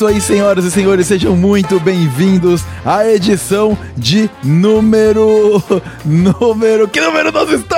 isso aí, senhoras e senhores, sejam muito bem-vindos à edição de número. Número. Que número nós estamos,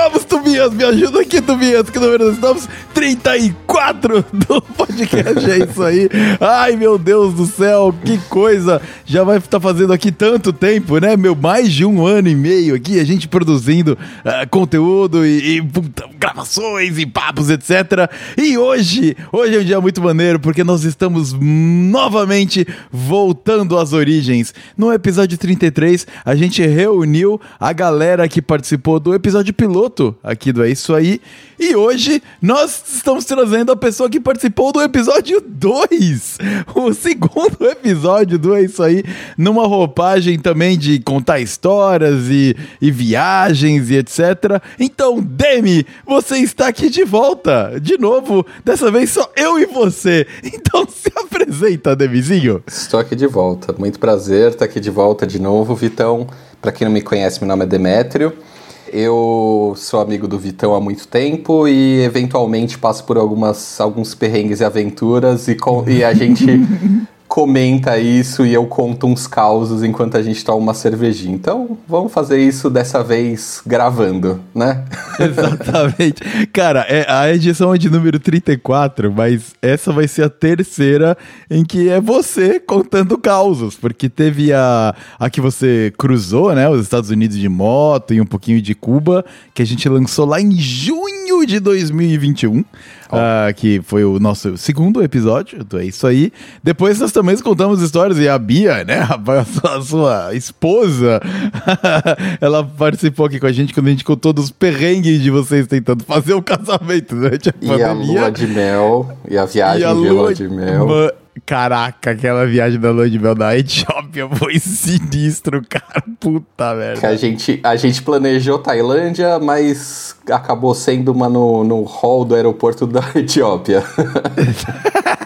Tobias? Me ajuda aqui, Tobias. Que número nós estamos? 34 do podcast, é isso aí. Ai, meu Deus do céu, que coisa. Já vai estar fazendo aqui tanto tempo, né? Meu, mais de um ano e meio aqui, a gente produzindo uh, conteúdo e, e puta, gravações e papos, etc. E hoje, hoje é um dia muito maneiro porque nós estamos novamente voltando às origens. No episódio 33, a gente reuniu a galera que participou do episódio piloto aqui É Isso Aí. E hoje nós estamos trazendo a pessoa que participou do episódio 2, o segundo episódio do É Isso Aí, numa roupagem também de contar histórias e, e viagens e etc. Então, Demi, você está aqui de volta, de novo, dessa vez só eu e você. Então se apresenta, Demizinho. Estou aqui de volta, muito prazer estar aqui de volta de novo, Vitão. Para quem não me conhece, meu nome é Demétrio. Eu sou amigo do Vitão há muito tempo e eventualmente passo por algumas, alguns perrengues e aventuras e, com, e a gente comenta isso e eu conto uns causos enquanto a gente toma uma cervejinha. Então, vamos fazer isso dessa vez gravando, né? Exatamente. Cara, é, a edição é de número 34, mas essa vai ser a terceira em que é você contando causos, porque teve a, a que você cruzou, né, os Estados Unidos de moto e um pouquinho de Cuba, que a gente lançou lá em junho de 2021. Uh, que foi o nosso segundo episódio, então é isso aí. Depois nós também contamos histórias e a Bia, né, a sua, a sua esposa, ela participou aqui com a gente quando a gente contou dos perrengues de vocês tentando fazer o casamento durante a e pandemia. a lua de mel, e a viagem e a de lua de mel. Caraca, aquela viagem da lua de mel da Etiópia foi sinistro, cara. Puta merda. A gente, a gente planejou Tailândia, mas acabou sendo uma no, no hall do aeroporto da Etiópia.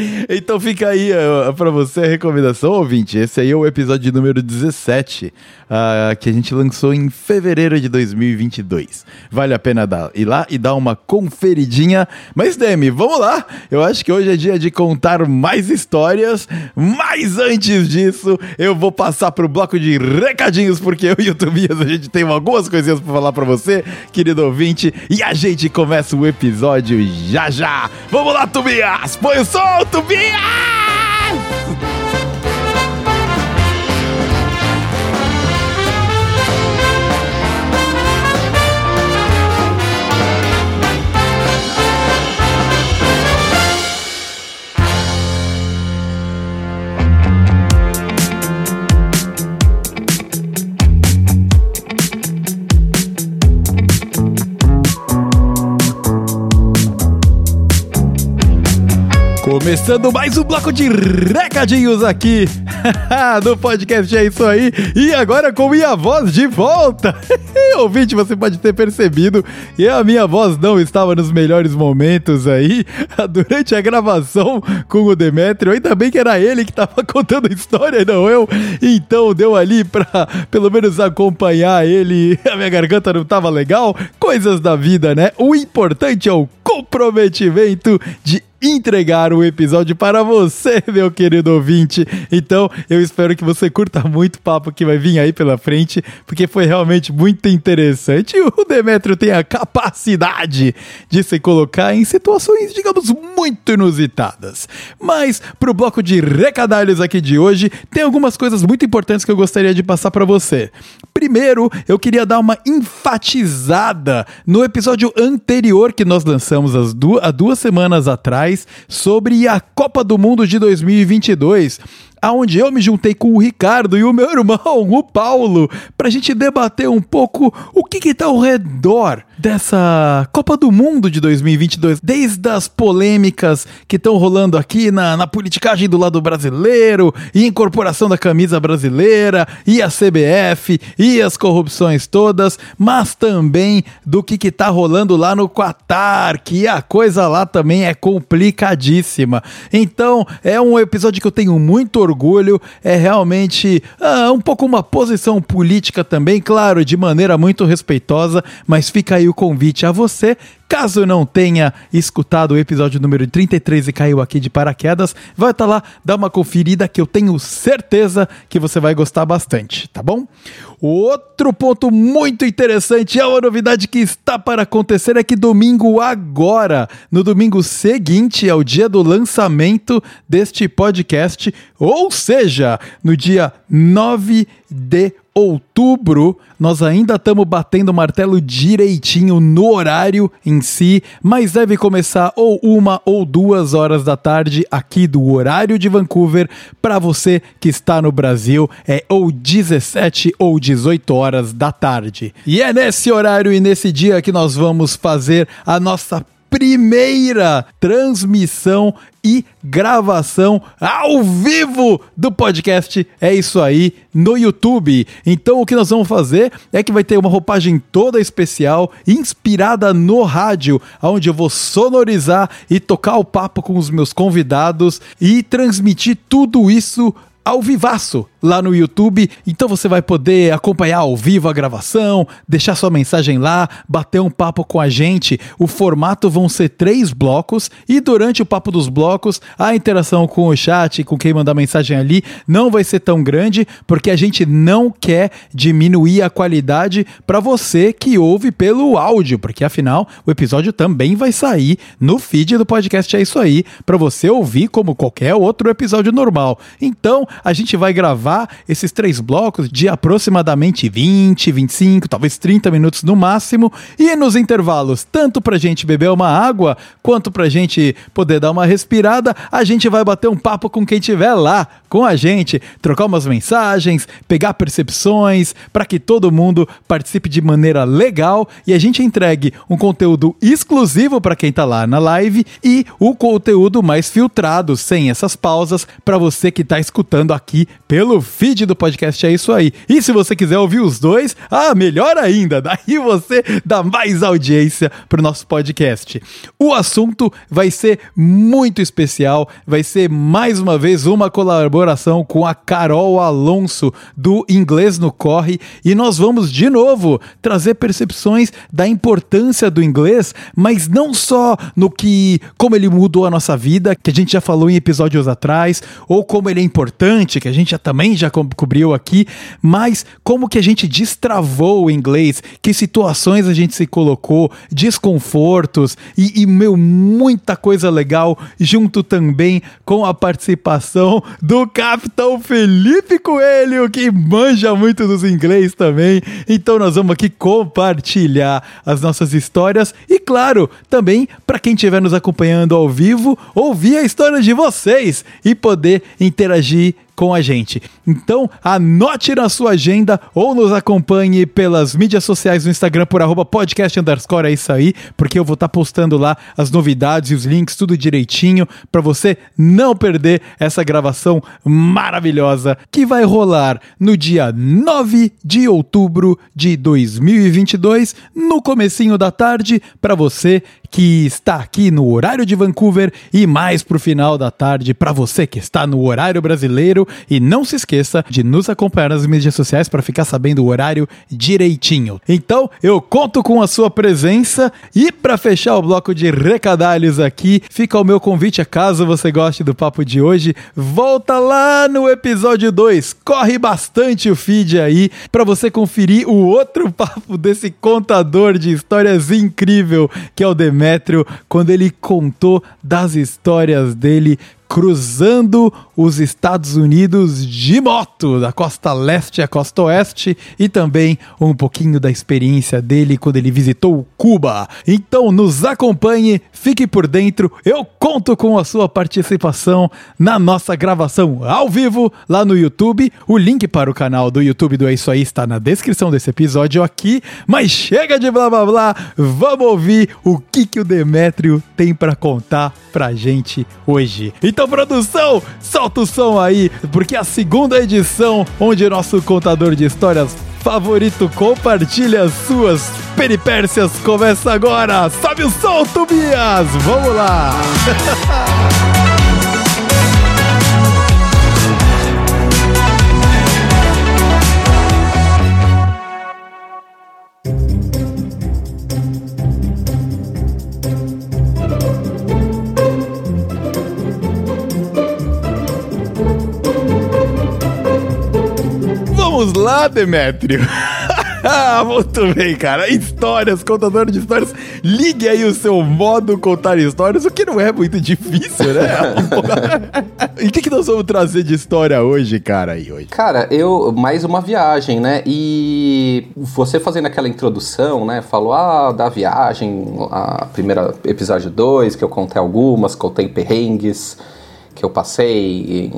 Então fica aí para você a recomendação, ouvinte. Esse aí é o episódio número 17, uh, que a gente lançou em fevereiro de 2022. Vale a pena dar, ir lá e dar uma conferidinha. Mas, Demi, vamos lá! Eu acho que hoje é dia de contar mais histórias. Mas antes disso, eu vou passar pro bloco de recadinhos, porque eu e o Tobias a gente tem algumas coisinhas para falar para você, querido ouvinte. E a gente começa o episódio já já. Vamos lá, Tobias! Põe o som! Tobias! Começando mais um bloco de recadinhos aqui do podcast É Isso Aí. E agora com minha voz de volta. Ouvinte, você pode ter percebido que a minha voz não estava nos melhores momentos aí durante a gravação com o Demetrio. Ainda bem que era ele que estava contando a história, não eu. Então deu ali pra pelo menos acompanhar ele. A minha garganta não estava legal. Coisas da vida, né? O importante é o comprometimento de entregar o episódio para você, meu querido ouvinte. Então, eu espero que você curta muito o papo que vai vir aí pela frente, porque foi realmente muito interessante. O Demetrio tem a capacidade de se colocar em situações, digamos, muito inusitadas. Mas, pro bloco de recadalhos aqui de hoje, tem algumas coisas muito importantes que eu gostaria de passar para você. Primeiro, eu queria dar uma enfatizada no episódio anterior que nós lançamos há duas semanas atrás sobre a Copa do Mundo de 2022 aonde eu me juntei com o Ricardo e o meu irmão, o Paulo, pra gente debater um pouco o que que tá ao redor dessa Copa do Mundo de 2022, desde as polêmicas que estão rolando aqui na, na politicagem do lado brasileiro, e incorporação da camisa brasileira, e a CBF, e as corrupções todas, mas também do que que tá rolando lá no Qatar, que a coisa lá também é complicadíssima. Então, é um episódio que eu tenho muito orgulho, é realmente ah, um pouco uma posição política também, claro, de maneira muito respeitosa, mas fica aí o convite a você Caso não tenha escutado o episódio número 33 e caiu aqui de paraquedas, vai estar tá lá, dá uma conferida que eu tenho certeza que você vai gostar bastante, tá bom? Outro ponto muito interessante é uma novidade que está para acontecer é que domingo agora, no domingo seguinte ao dia do lançamento deste podcast, ou seja, no dia 9 de outubro, nós ainda estamos batendo o martelo direitinho no horário em si, mas deve começar ou uma ou duas horas da tarde aqui do horário de Vancouver. Para você que está no Brasil, é ou 17 ou 18 horas da tarde. E é nesse horário e nesse dia que nós vamos fazer a nossa primeira transmissão e gravação ao vivo do podcast. É isso aí no YouTube. Então o que nós vamos fazer é que vai ter uma roupagem toda especial, inspirada no rádio, onde eu vou sonorizar e tocar o papo com os meus convidados e transmitir tudo isso ao vivaço lá no YouTube. Então você vai poder acompanhar ao vivo a gravação, deixar sua mensagem lá, bater um papo com a gente. O formato vão ser três blocos e durante o papo dos blocos, a interação com o chat, com quem mandar mensagem ali, não vai ser tão grande, porque a gente não quer diminuir a qualidade para você que ouve pelo áudio, porque afinal o episódio também vai sair no feed do podcast É Isso Aí, para você ouvir como qualquer outro episódio normal. Então a gente vai gravar esses três blocos de aproximadamente 20, 25, talvez 30 minutos no máximo, e nos intervalos, tanto pra gente beber uma água, quanto pra gente poder dar uma respirada, a gente vai bater um papo com quem tiver lá com a gente, trocar umas mensagens, pegar percepções, para que todo mundo participe de maneira legal e a gente entregue um conteúdo exclusivo para quem tá lá na live e o conteúdo mais filtrado, sem essas pausas, para você que tá escutando aqui pelo feed do podcast é isso aí. E se você quiser ouvir os dois, ah, melhor ainda, daí você dá mais audiência pro nosso podcast. O assunto vai ser muito especial, vai ser mais uma vez uma colaboração com a Carol Alonso do Inglês no Corre e nós vamos de novo trazer percepções da importância do inglês, mas não só no que como ele mudou a nossa vida, que a gente já falou em episódios atrás, ou como ele é importante, que a gente já também já co cobriu aqui, mas como que a gente destravou o inglês, que situações a gente se colocou, desconfortos e, e meu, muita coisa legal, junto também com a participação do Capitão Felipe Coelho, que manja muito dos inglês também. Então nós vamos aqui compartilhar as nossas histórias e, claro, também para quem estiver nos acompanhando ao vivo, ouvir a história de vocês e poder interagir com a gente. Então, anote na sua agenda ou nos acompanhe pelas mídias sociais no Instagram por arroba podcast underscore, é isso aí, porque eu vou estar tá postando lá as novidades e os links, tudo direitinho, para você não perder essa gravação maravilhosa que vai rolar no dia 9 de outubro de 2022, no comecinho da tarde, para você que está aqui no horário de Vancouver e mais pro final da tarde para você que está no horário brasileiro e não se esqueça de nos acompanhar nas mídias sociais para ficar sabendo o horário direitinho. Então, eu conto com a sua presença e para fechar o bloco de recadalhos aqui, fica o meu convite, caso você goste do papo de hoje, volta lá no episódio 2. Corre bastante o feed aí para você conferir o outro papo desse contador de histórias incrível que é o Demetrio Demétrio quando ele contou das histórias dele cruzando os Estados Unidos de moto, da costa leste à costa oeste, e também um pouquinho da experiência dele quando ele visitou Cuba. Então nos acompanhe, fique por dentro, eu conto com a sua participação na nossa gravação ao vivo lá no YouTube. O link para o canal do YouTube do É Isso Aí está na descrição desse episódio aqui, mas chega de blá blá blá, vamos ouvir o que, que o Demétrio tem para contar pra gente hoje. Então produção, solta o som aí, porque a segunda edição, onde nosso contador de histórias favorito compartilha suas peripécias, começa agora. Sobe o som, Tobias! Vamos lá! lá, Demétrio. Muito bem, cara. Histórias, contador de histórias. Ligue aí o seu modo contar histórias, o que não é muito difícil, né? e o que, que nós vamos trazer de história hoje, cara? Aí, hoje? Cara, eu. Mais uma viagem, né? E você fazendo aquela introdução, né? Falou, ah, da viagem, a primeira episódio 2, que eu contei algumas, contei perrengues que eu passei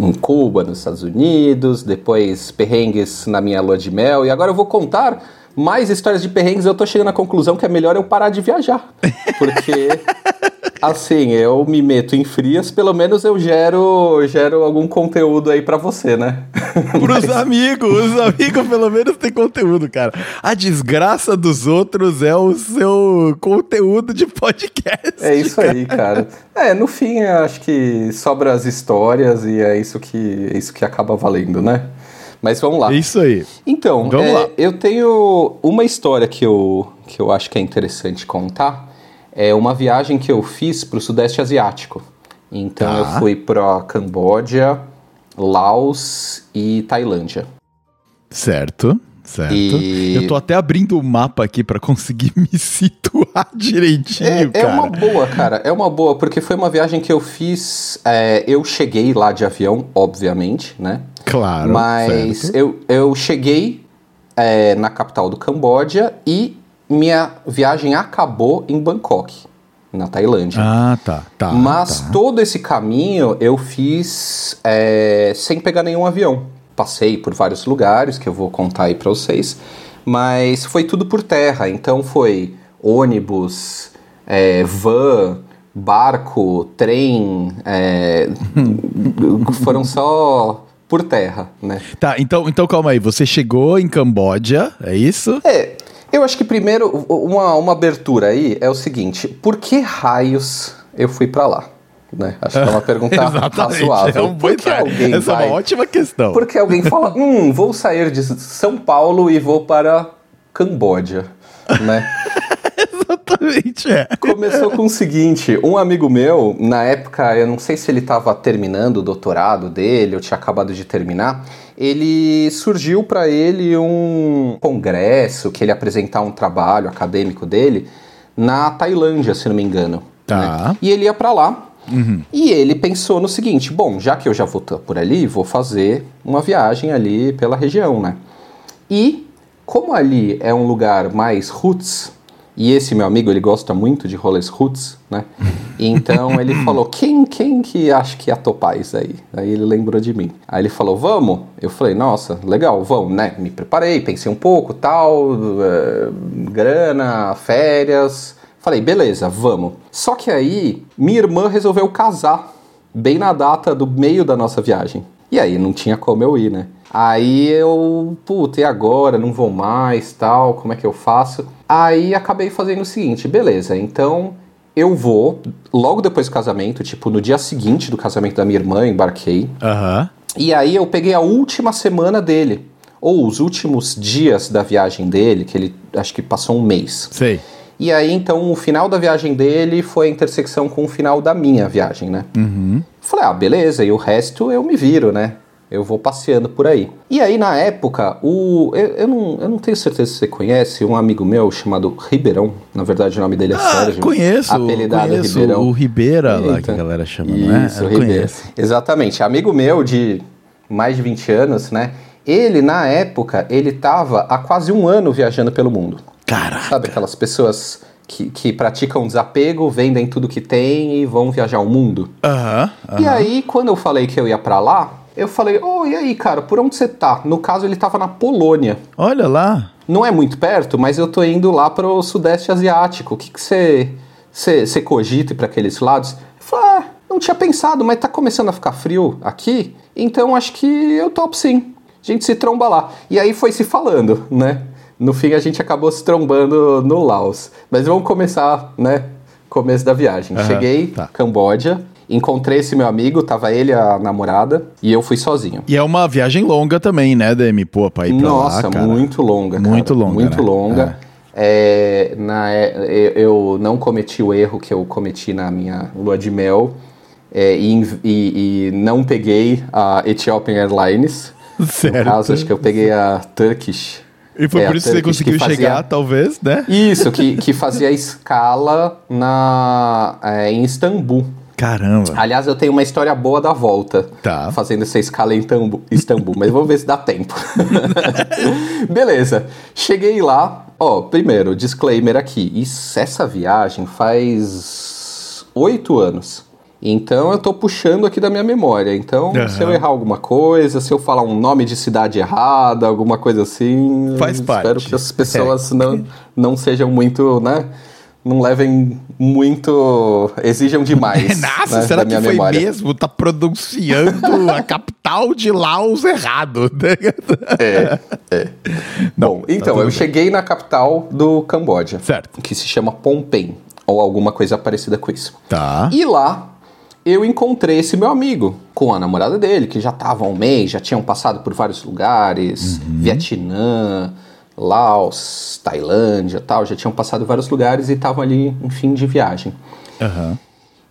em, em, Cuba, nos Estados Unidos, depois perrengues na minha lua de mel, e agora eu vou contar mais histórias de perrengues. Eu tô chegando à conclusão que é melhor eu parar de viajar, porque assim, eu me meto em frias, pelo menos eu gero, gero algum conteúdo aí para você, né? Pros Mas... amigos, os amigos pelo menos têm conteúdo, cara. A desgraça dos outros é o seu conteúdo de podcast. É isso cara. aí, cara. É, no fim, acho que sobra as histórias e é isso que, é isso que acaba valendo, né? Mas vamos lá. Isso aí. Então, vamos é, lá. eu tenho uma história que eu, que eu acho que é interessante contar é uma viagem que eu fiz para o Sudeste Asiático. Então tá. eu fui para Camboja, Laos e Tailândia. Certo. Certo. E... Eu tô até abrindo o mapa aqui para conseguir me situar direitinho, é, cara. É uma boa, cara. É uma boa, porque foi uma viagem que eu fiz. É, eu cheguei lá de avião, obviamente, né? Claro. Mas eu, eu cheguei é, na capital do Camboja e minha viagem acabou em Bangkok, na Tailândia. Ah, tá. tá Mas tá. todo esse caminho eu fiz é, sem pegar nenhum avião. Passei por vários lugares que eu vou contar aí para vocês, mas foi tudo por terra. Então foi ônibus, é, van, barco, trem, é, foram só por terra, né? Tá, então, então calma aí. Você chegou em Camboja, é isso? É, eu acho que primeiro, uma, uma abertura aí é o seguinte: por que raios eu fui para lá? Né? Acho que é uma pergunta razoável. É um Por que alguém Essa vai... é uma ótima questão. Porque alguém fala: hum, vou sair de São Paulo e vou para Camboja, né? Exatamente, é. Começou com o seguinte: um amigo meu, na época, eu não sei se ele estava terminando o doutorado dele, ou tinha acabado de terminar, ele surgiu para ele um congresso que ele apresentar um trabalho acadêmico dele na Tailândia, se não me engano. Tá. Né? E ele ia para lá. Uhum. E ele pensou no seguinte: bom, já que eu já vou por ali, vou fazer uma viagem ali pela região, né? E como ali é um lugar mais roots, e esse meu amigo, ele gosta muito de rolês roots, né? Então ele falou: quem, quem que acha que ia topar isso aí? Aí ele lembrou de mim. Aí ele falou: vamos? Eu falei: nossa, legal, vamos, né? Me preparei, pensei um pouco, tal, uh, grana, férias. Falei: beleza, vamos. Só que aí minha irmã resolveu casar, bem na data do meio da nossa viagem. E aí não tinha como eu ir, né? Aí eu, puta, e agora? Não vou mais, tal, como é que eu faço? Aí acabei fazendo o seguinte, beleza, então eu vou, logo depois do casamento, tipo, no dia seguinte do casamento da minha irmã, embarquei. Uhum. E aí eu peguei a última semana dele, ou os últimos dias da viagem dele, que ele acho que passou um mês. Sei. E aí, então, o final da viagem dele foi a intersecção com o final da minha viagem, né? Uhum. Falei, ah, beleza, e o resto eu me viro, né? Eu vou passeando por aí. E aí, na época, o. Eu, eu, não, eu não tenho certeza se você conhece um amigo meu chamado Ribeirão. Na verdade, o nome dele é ah, Sérgio. Conheço. Apelidado conheço Ribeirão. O Ribeira lá que a galera chama, isso, não é? Isso, Ribeira. Exatamente. Amigo meu de mais de 20 anos, né? Ele, na época, ele tava há quase um ano viajando pelo mundo. Caraca. Sabe aquelas pessoas que, que praticam desapego, vendem tudo que tem e vão viajar o mundo? Uh uh -huh. E aí, quando eu falei que eu ia para lá, eu falei, oh, e aí, cara, por onde você tá? No caso, ele tava na Polônia. Olha lá. Não é muito perto, mas eu tô indo lá pro Sudeste Asiático. O que você você cogita para aqueles lados? Eu falei, ah, não tinha pensado, mas tá começando a ficar frio aqui, então acho que eu topo sim. A gente se tromba lá. E aí foi se falando, né? No fim a gente acabou se trombando no Laos. Mas vamos começar, né? Começo da viagem. Uhum, Cheguei, tá. Camboja, Encontrei esse meu amigo, tava ele, a namorada, e eu fui sozinho. E é uma viagem longa também, né, Demi? Pô, pra ir pra Nossa, lá, muito longa, cara. Muito longa, Muito né? longa. É. É, na, é, eu não cometi o erro que eu cometi na minha lua de mel é, e, e, e, não peguei a Ethiopian Airlines, Certo. No caso, acho que eu peguei a Turkish. E foi É, por isso que você conseguiu que fazia- chegar, talvez, né? Isso, que, que fazia escala na, é, em Istambul. Caramba. Aliás, eu tenho uma história boa da volta. Tá. Fazendo essa escala em Tambu- Istambul, mas vamos ver se dá tempo. Beleza. Cheguei lá. Ó, primeiro, disclaimer aqui. Isso, essa viagem faz oito anos. Então eu tô puxando aqui da minha memória. Então, Aham. se eu errar alguma coisa, se eu falar um nome de cidade errada, alguma coisa assim. Faz parte. Espero que as pessoas não, não sejam muito, né? Não levem muito. exijam demais. Nossa, né, será que foi memória. mesmo? Tá pronunciando a capital de Laos errado. É, é. Bom, tá então, tudo eu bem. cheguei na capital do Camboja. Certo. Que se chama Phnom Penh, ou alguma coisa parecida com isso. Tá. E lá eu encontrei esse meu amigo com a namorada dele, que já tava há um mês, já tinham passado por vários lugares, Uhum. Vietnã, Laos, Tailândia tal, já tinham passado vários lugares e estavam ali em fim de viagem. Aham.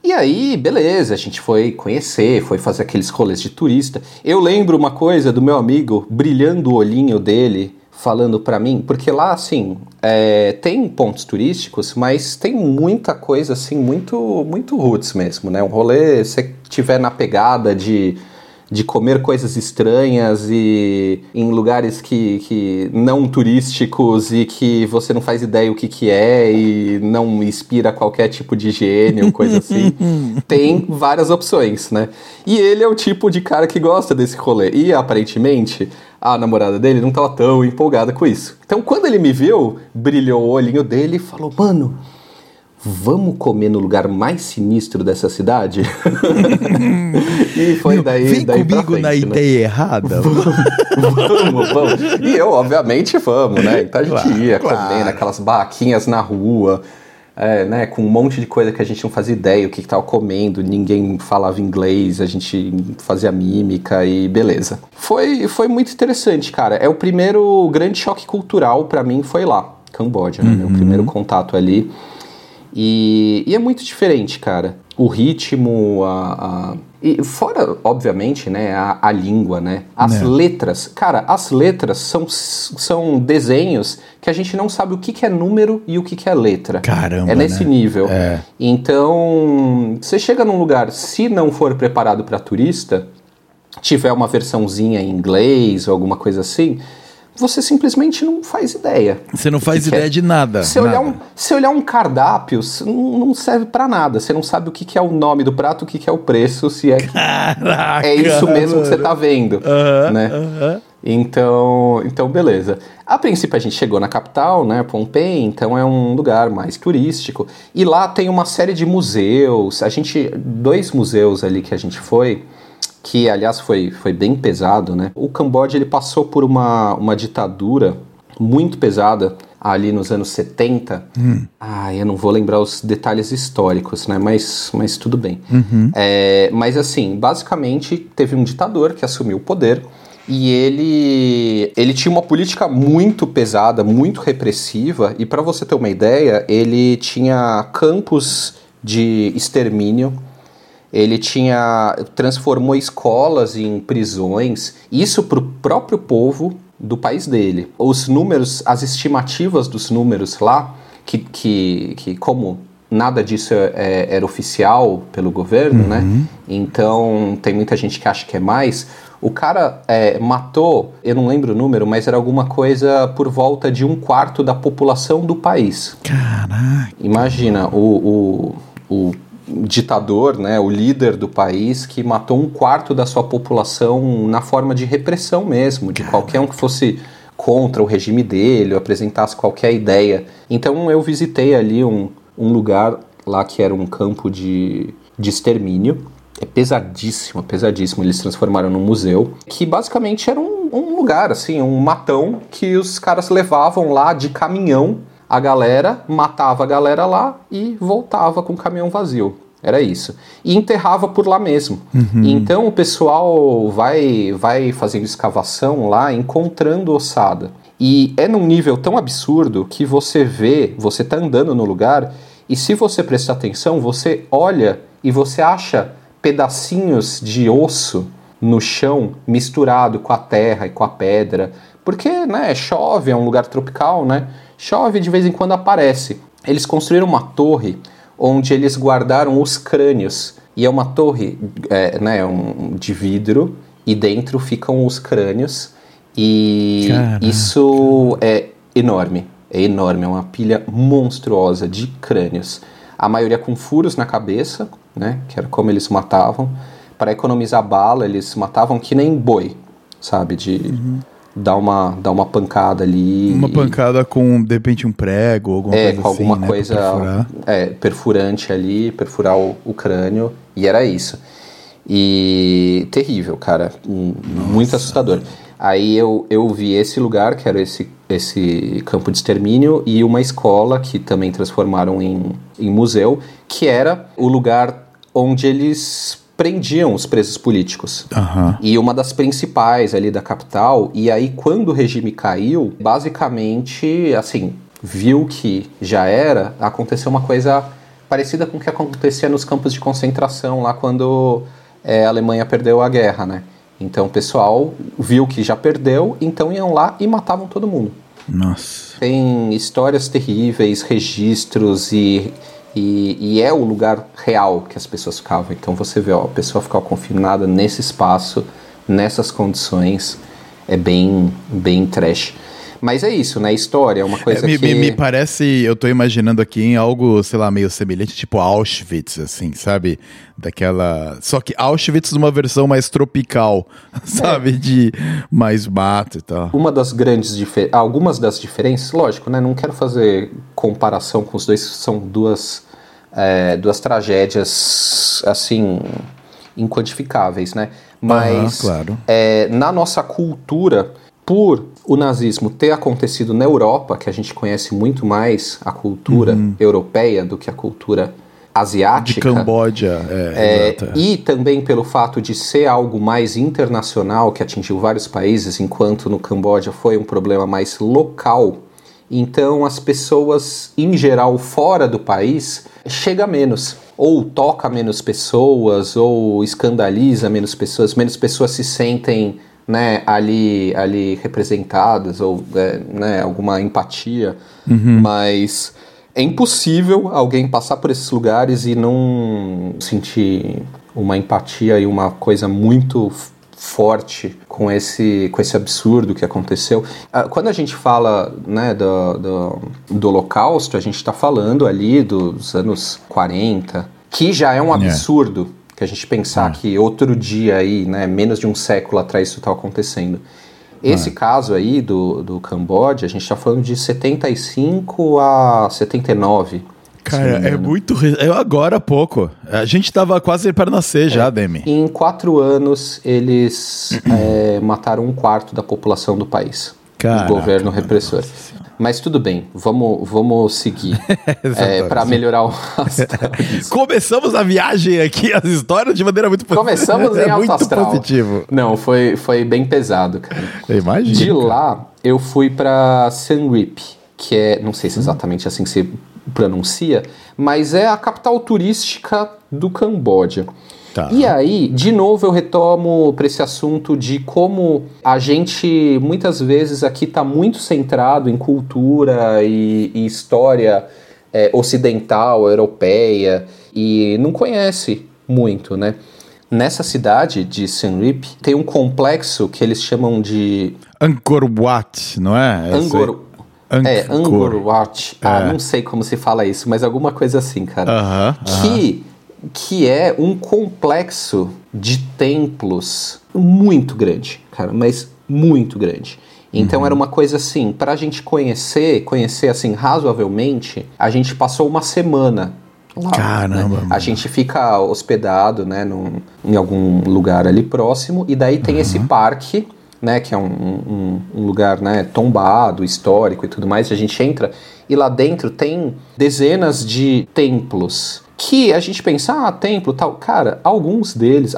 E aí, beleza, a gente foi conhecer, foi fazer aqueles rolês de turista. Eu lembro uma coisa do meu amigo brilhando o olhinho dele, falando pra mim, porque lá, assim, é, tem pontos turísticos, mas tem muita coisa, assim, muito, muito roots mesmo, né? Um rolê, se você tiver na pegada de, de comer coisas estranhas e em lugares que, que não turísticos e que você não faz ideia o que, que é e não inspira qualquer tipo de higiene ou coisa assim, tem várias opções, né? E ele é o tipo de cara que gosta desse rolê. E aparentemente a namorada dele não estava tão empolgada com isso. Então quando ele me viu, brilhou o olhinho dele e falou: Mano, vamos comer no lugar mais sinistro dessa cidade? e foi daí, Vem daí comigo na frente, né? ideia errada. vamos, vamos. E eu, obviamente, vamos, né? Então a gente Claro, ia claro. comendo aquelas barraquinhas na rua, é, né? Com um monte de coisa que a gente não fazia ideia o que, que tava comendo, ninguém falava inglês, a gente fazia mímica e beleza. Foi, foi muito interessante, cara. É o primeiro grande choque cultural pra mim foi lá, Camboja, né? Meu primeiro contato ali. E, e é muito diferente, cara. O ritmo, a. a- e fora, obviamente, né, a, a língua, né? As Né. letras. Cara, as letras são, são desenhos que a gente não sabe o que, que é número e o que, que é letra. Caramba, É nesse né? nível. É. Então, você chega num lugar, se não for preparado para turista, tiver uma versãozinha em inglês ou alguma coisa assim, você simplesmente não faz ideia. Você não faz que que é? ideia de nada. Se olhar, nada. um, se olhar um cardápio, não serve pra nada. Você não sabe o que, que é o nome do prato, o que, que é o preço, se é, Caraca, é isso mesmo que você mano. tá vendo. Né? Então, então, beleza. A princípio a gente chegou na capital, né, Pompei, então é um lugar mais turístico. E lá tem uma série de museus. A gente, dois museus ali que a gente foi, que aliás foi, foi bem pesado, né? O Camboja ele passou por uma, uma ditadura muito pesada ali nos anos 70. Ah, eu não vou lembrar os detalhes históricos, né? Mas, mas tudo bem. É, mas assim, basicamente teve um ditador que assumiu o poder e ele ele tinha uma política muito pesada, muito repressiva. E para você ter uma ideia, ele tinha campos de extermínio ele tinha transformou escolas em prisões, isso para o próprio povo do país dele. Os números, as estimativas dos números lá, que, que, que como nada disso é- era oficial pelo governo, né? Então tem muita gente que acha que é mais. O cara é, matou, eu não lembro o número, mas era alguma coisa por volta de um quarto da população do país. Caraca. Imagina o, o, o ditador, né, o líder do país que matou um quarto da sua população na forma de repressão mesmo, de qualquer um que fosse contra o regime dele, ou apresentasse qualquer ideia. Então eu visitei ali um, um lugar lá que era um campo de, de extermínio. É pesadíssimo, pesadíssimo. Eles transformaram num museu, que basicamente era um, um lugar, assim, um matão que os caras levavam lá de caminhão a galera, matava a galera lá e voltava com o caminhão vazio. Era isso. E enterrava por lá mesmo. Então o pessoal vai, vai fazendo escavação lá, encontrando ossada. E é num nível tão absurdo que você vê, você tá andando no lugar, e se você prestar atenção, você olha e você acha pedacinhos de osso no chão, misturado com a terra e com a pedra, porque, né, chove, é um lugar tropical, né? Chove de vez em quando aparece. Eles construíram uma torre onde eles guardaram os crânios. E é uma torre é, né, um, de vidro e dentro ficam os crânios. E Caraca. isso é enorme. É enorme, é uma pilha monstruosa de crânios. A maioria com furos na cabeça, né? Que era como eles matavam. Para economizar bala, eles matavam que nem boi, sabe? De. Uhum dar uma, dar uma pancada ali. Uma pancada com, de repente, um prego, alguma é, coisa com alguma assim, né, coisa é, perfurante ali, perfurar o, o, crânio, e era isso. E terrível, cara. Nossa. Muito assustador. Aí eu, eu vi esse lugar, que era esse, esse campo de extermínio, e uma escola que também transformaram em, em museu, que era o lugar onde eles prendiam os presos políticos. Uhum. E uma das principais ali da capital, e aí quando o regime caiu, basicamente, assim, viu que já era, aconteceu uma coisa parecida com o que acontecia nos campos de concentração lá quando é, a Alemanha perdeu a guerra, né? Então o pessoal viu que já perdeu, então iam lá e matavam todo mundo. Nossa. Tem histórias terríveis, registros e e, e, é o lugar real que as pessoas ficavam. Então você vê, ó, a pessoa ficar confinada nesse espaço, nessas condições, é bem, bem trash. Mas é isso, né? História é uma coisa é, me, que... Me, me, parece, eu tô imaginando aqui em algo, sei lá, meio semelhante, tipo Auschwitz, assim, sabe? Daquela... Só que Auschwitz numa versão mais tropical, sabe? É. De mais mato e tal. Uma das grandes... Difer... Algumas das diferenças, lógico, né? Não quero fazer comparação com os dois, são duas é, duas tragédias assim inquantificáveis, né? Mas uhum, claro. é, na nossa cultura, por o nazismo ter acontecido na Europa, que a gente conhece muito mais a cultura uhum. europeia do que a cultura asiática. De Camboja, é, é, E também pelo fato de ser algo mais internacional, que atingiu vários países, enquanto no Camboja foi um problema mais local. Então as pessoas, em geral, fora do país, chega menos, ou toca menos pessoas, ou escandaliza menos pessoas, menos pessoas se sentem né, ali, ali representadas, ou é, né, alguma empatia, uhum. mas é impossível alguém passar por esses lugares e não sentir uma empatia e uma coisa muito forte com esse, com esse absurdo que aconteceu. Ah, quando a gente fala né, do, do, do Holocausto, a gente está falando ali dos anos 40, que já é um é. absurdo. Que a gente pensar é. que outro dia aí, né, menos de um século atrás isso está acontecendo. Esse é. caso aí do, do Camboja, a gente está falando de 75 a 79 Cara, é muito. É agora há pouco. A gente tava quase para nascer é. já, Demi. Em quatro anos, eles é, mataram um quarto da população do país. Caraca, o governo repressor. Mas tudo bem, vamos, vamos seguir é, para melhorar o astral Começamos a viagem aqui, as histórias de maneira muito positiva. Começamos em é alto astral. positivo. Não, foi, foi bem pesado, cara. Imagina. De lá, eu fui para Reap, que é, não sei se é exatamente assim que se pronuncia, mas é a capital turística do Camboja. Tá. E aí, de novo, eu retomo para esse assunto de como a gente muitas vezes aqui está muito centrado em cultura e, e história é, ocidental, europeia, e não conhece muito, né? Nessa cidade de Siem Reap tem um complexo que eles chamam de Angkor Wat, não é? Angkor, Angkor. É, Angkor Wat. Ah, é. não sei como se fala isso, mas alguma coisa assim, cara. Uh -huh, uh -huh. Que, que é um complexo de templos muito grande, cara, mas muito grande. Então uhum. era uma coisa assim, para a gente conhecer, conhecer assim razoavelmente, a gente passou uma semana lá. Caramba. Né? A gente fica hospedado, né, num, em algum lugar ali próximo, e daí tem uhum. esse parque né, que é um, um, um, lugar né, tombado, histórico e tudo mais, a gente entra e lá dentro tem dezenas de templos que a gente pensa, ah, templo tal. Cara, alguns deles,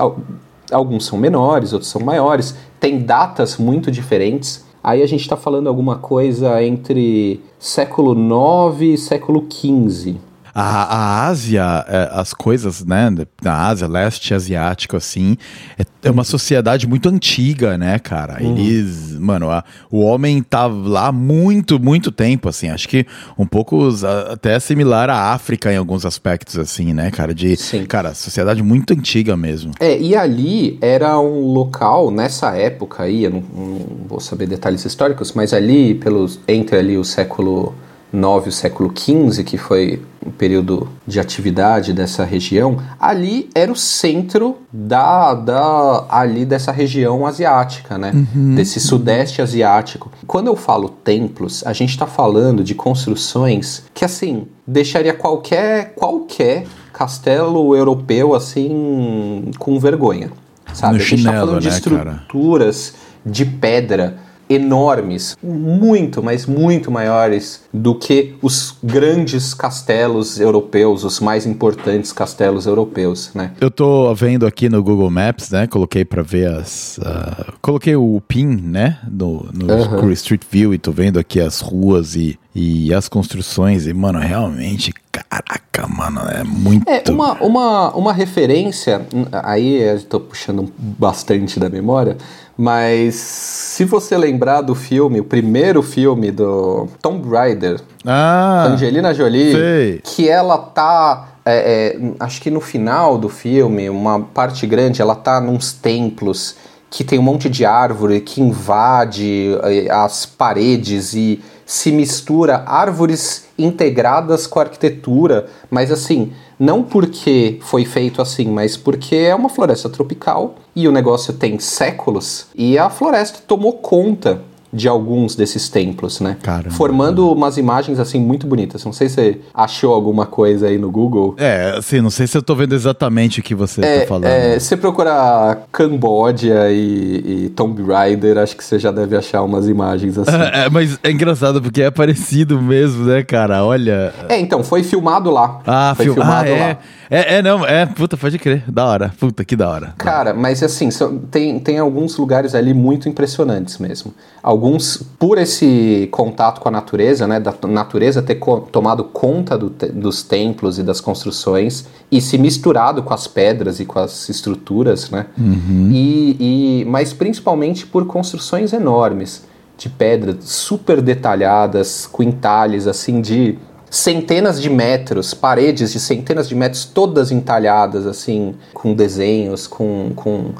alguns são menores, outros são maiores, tem datas muito diferentes. Aí a gente está falando alguma coisa entre século IX e século XV. A, a Ásia, é, as coisas, né, na Ásia, leste asiático, assim, é, é uma sociedade muito antiga, né, cara? Uhum. Eles, mano, a, o homem tá lá muito, muito tempo, assim, acho que um pouco até similar à África em alguns aspectos, assim, né, cara? De, Sim. cara, sociedade muito antiga mesmo. É, e ali era um local, nessa época aí, eu não, não vou saber detalhes históricos, mas ali, pelos, entre ali o século IX o século XV, que foi o período de atividade dessa região, ali era o centro da, da ali dessa região asiática, né? Uhum. Desse sudeste asiático. Quando eu falo templos, a gente está falando de construções que assim deixaria qualquer qualquer castelo europeu assim com vergonha, sabe? No a gente está falando né, de estruturas cara? de pedra enormes, muito, mas muito maiores do que os grandes castelos europeus, os mais importantes castelos europeus, né? Eu tô vendo aqui no Google Maps, né? Coloquei para ver as, uh, coloquei o pin, né, no, no uhum. Street View e tô vendo aqui as ruas e e as construções, e, mano, realmente, caraca, mano, é muito. É, uma, uma, uma referência, aí eu tô puxando bastante da memória, mas se você lembrar do filme, o primeiro filme do Tomb Raider, ah, Angelina Jolie, sei. que ela tá. É, é, acho que no final do filme, uma parte grande, ela tá nos templos que tem um monte de árvore que invade é, as paredes e se mistura árvores integradas com a arquitetura, mas assim, não porque foi feito assim, mas porque é uma floresta tropical e o negócio tem séculos e a floresta tomou conta de alguns desses templos, né? Caramba. Formando umas imagens assim muito bonitas. Não sei se você achou alguma coisa aí no Google. É, assim, não sei se eu tô vendo exatamente o que você é, tá falando. É, se procurar Camboja e, e, Tomb Raider, acho que você já deve achar umas imagens assim. É, é, mas é engraçado porque é parecido mesmo, né, cara? Olha. É, então, foi filmado lá. Ah, foi fil... filmado ah, é. lá. É, é, não, é, puta, pode crer, da hora, puta, que da hora. Cara, mas assim, são, tem, tem alguns lugares ali muito impressionantes mesmo. Alguns, por esse contato com a natureza, né, da natureza ter co tomado conta do te dos templos e das construções e se misturado com as pedras e com as estruturas, né, uhum. e, e, mas principalmente por construções enormes de pedra, super detalhadas, com entalhes assim de centenas de metros, paredes de centenas de metros, todas entalhadas, assim, com desenhos, com, com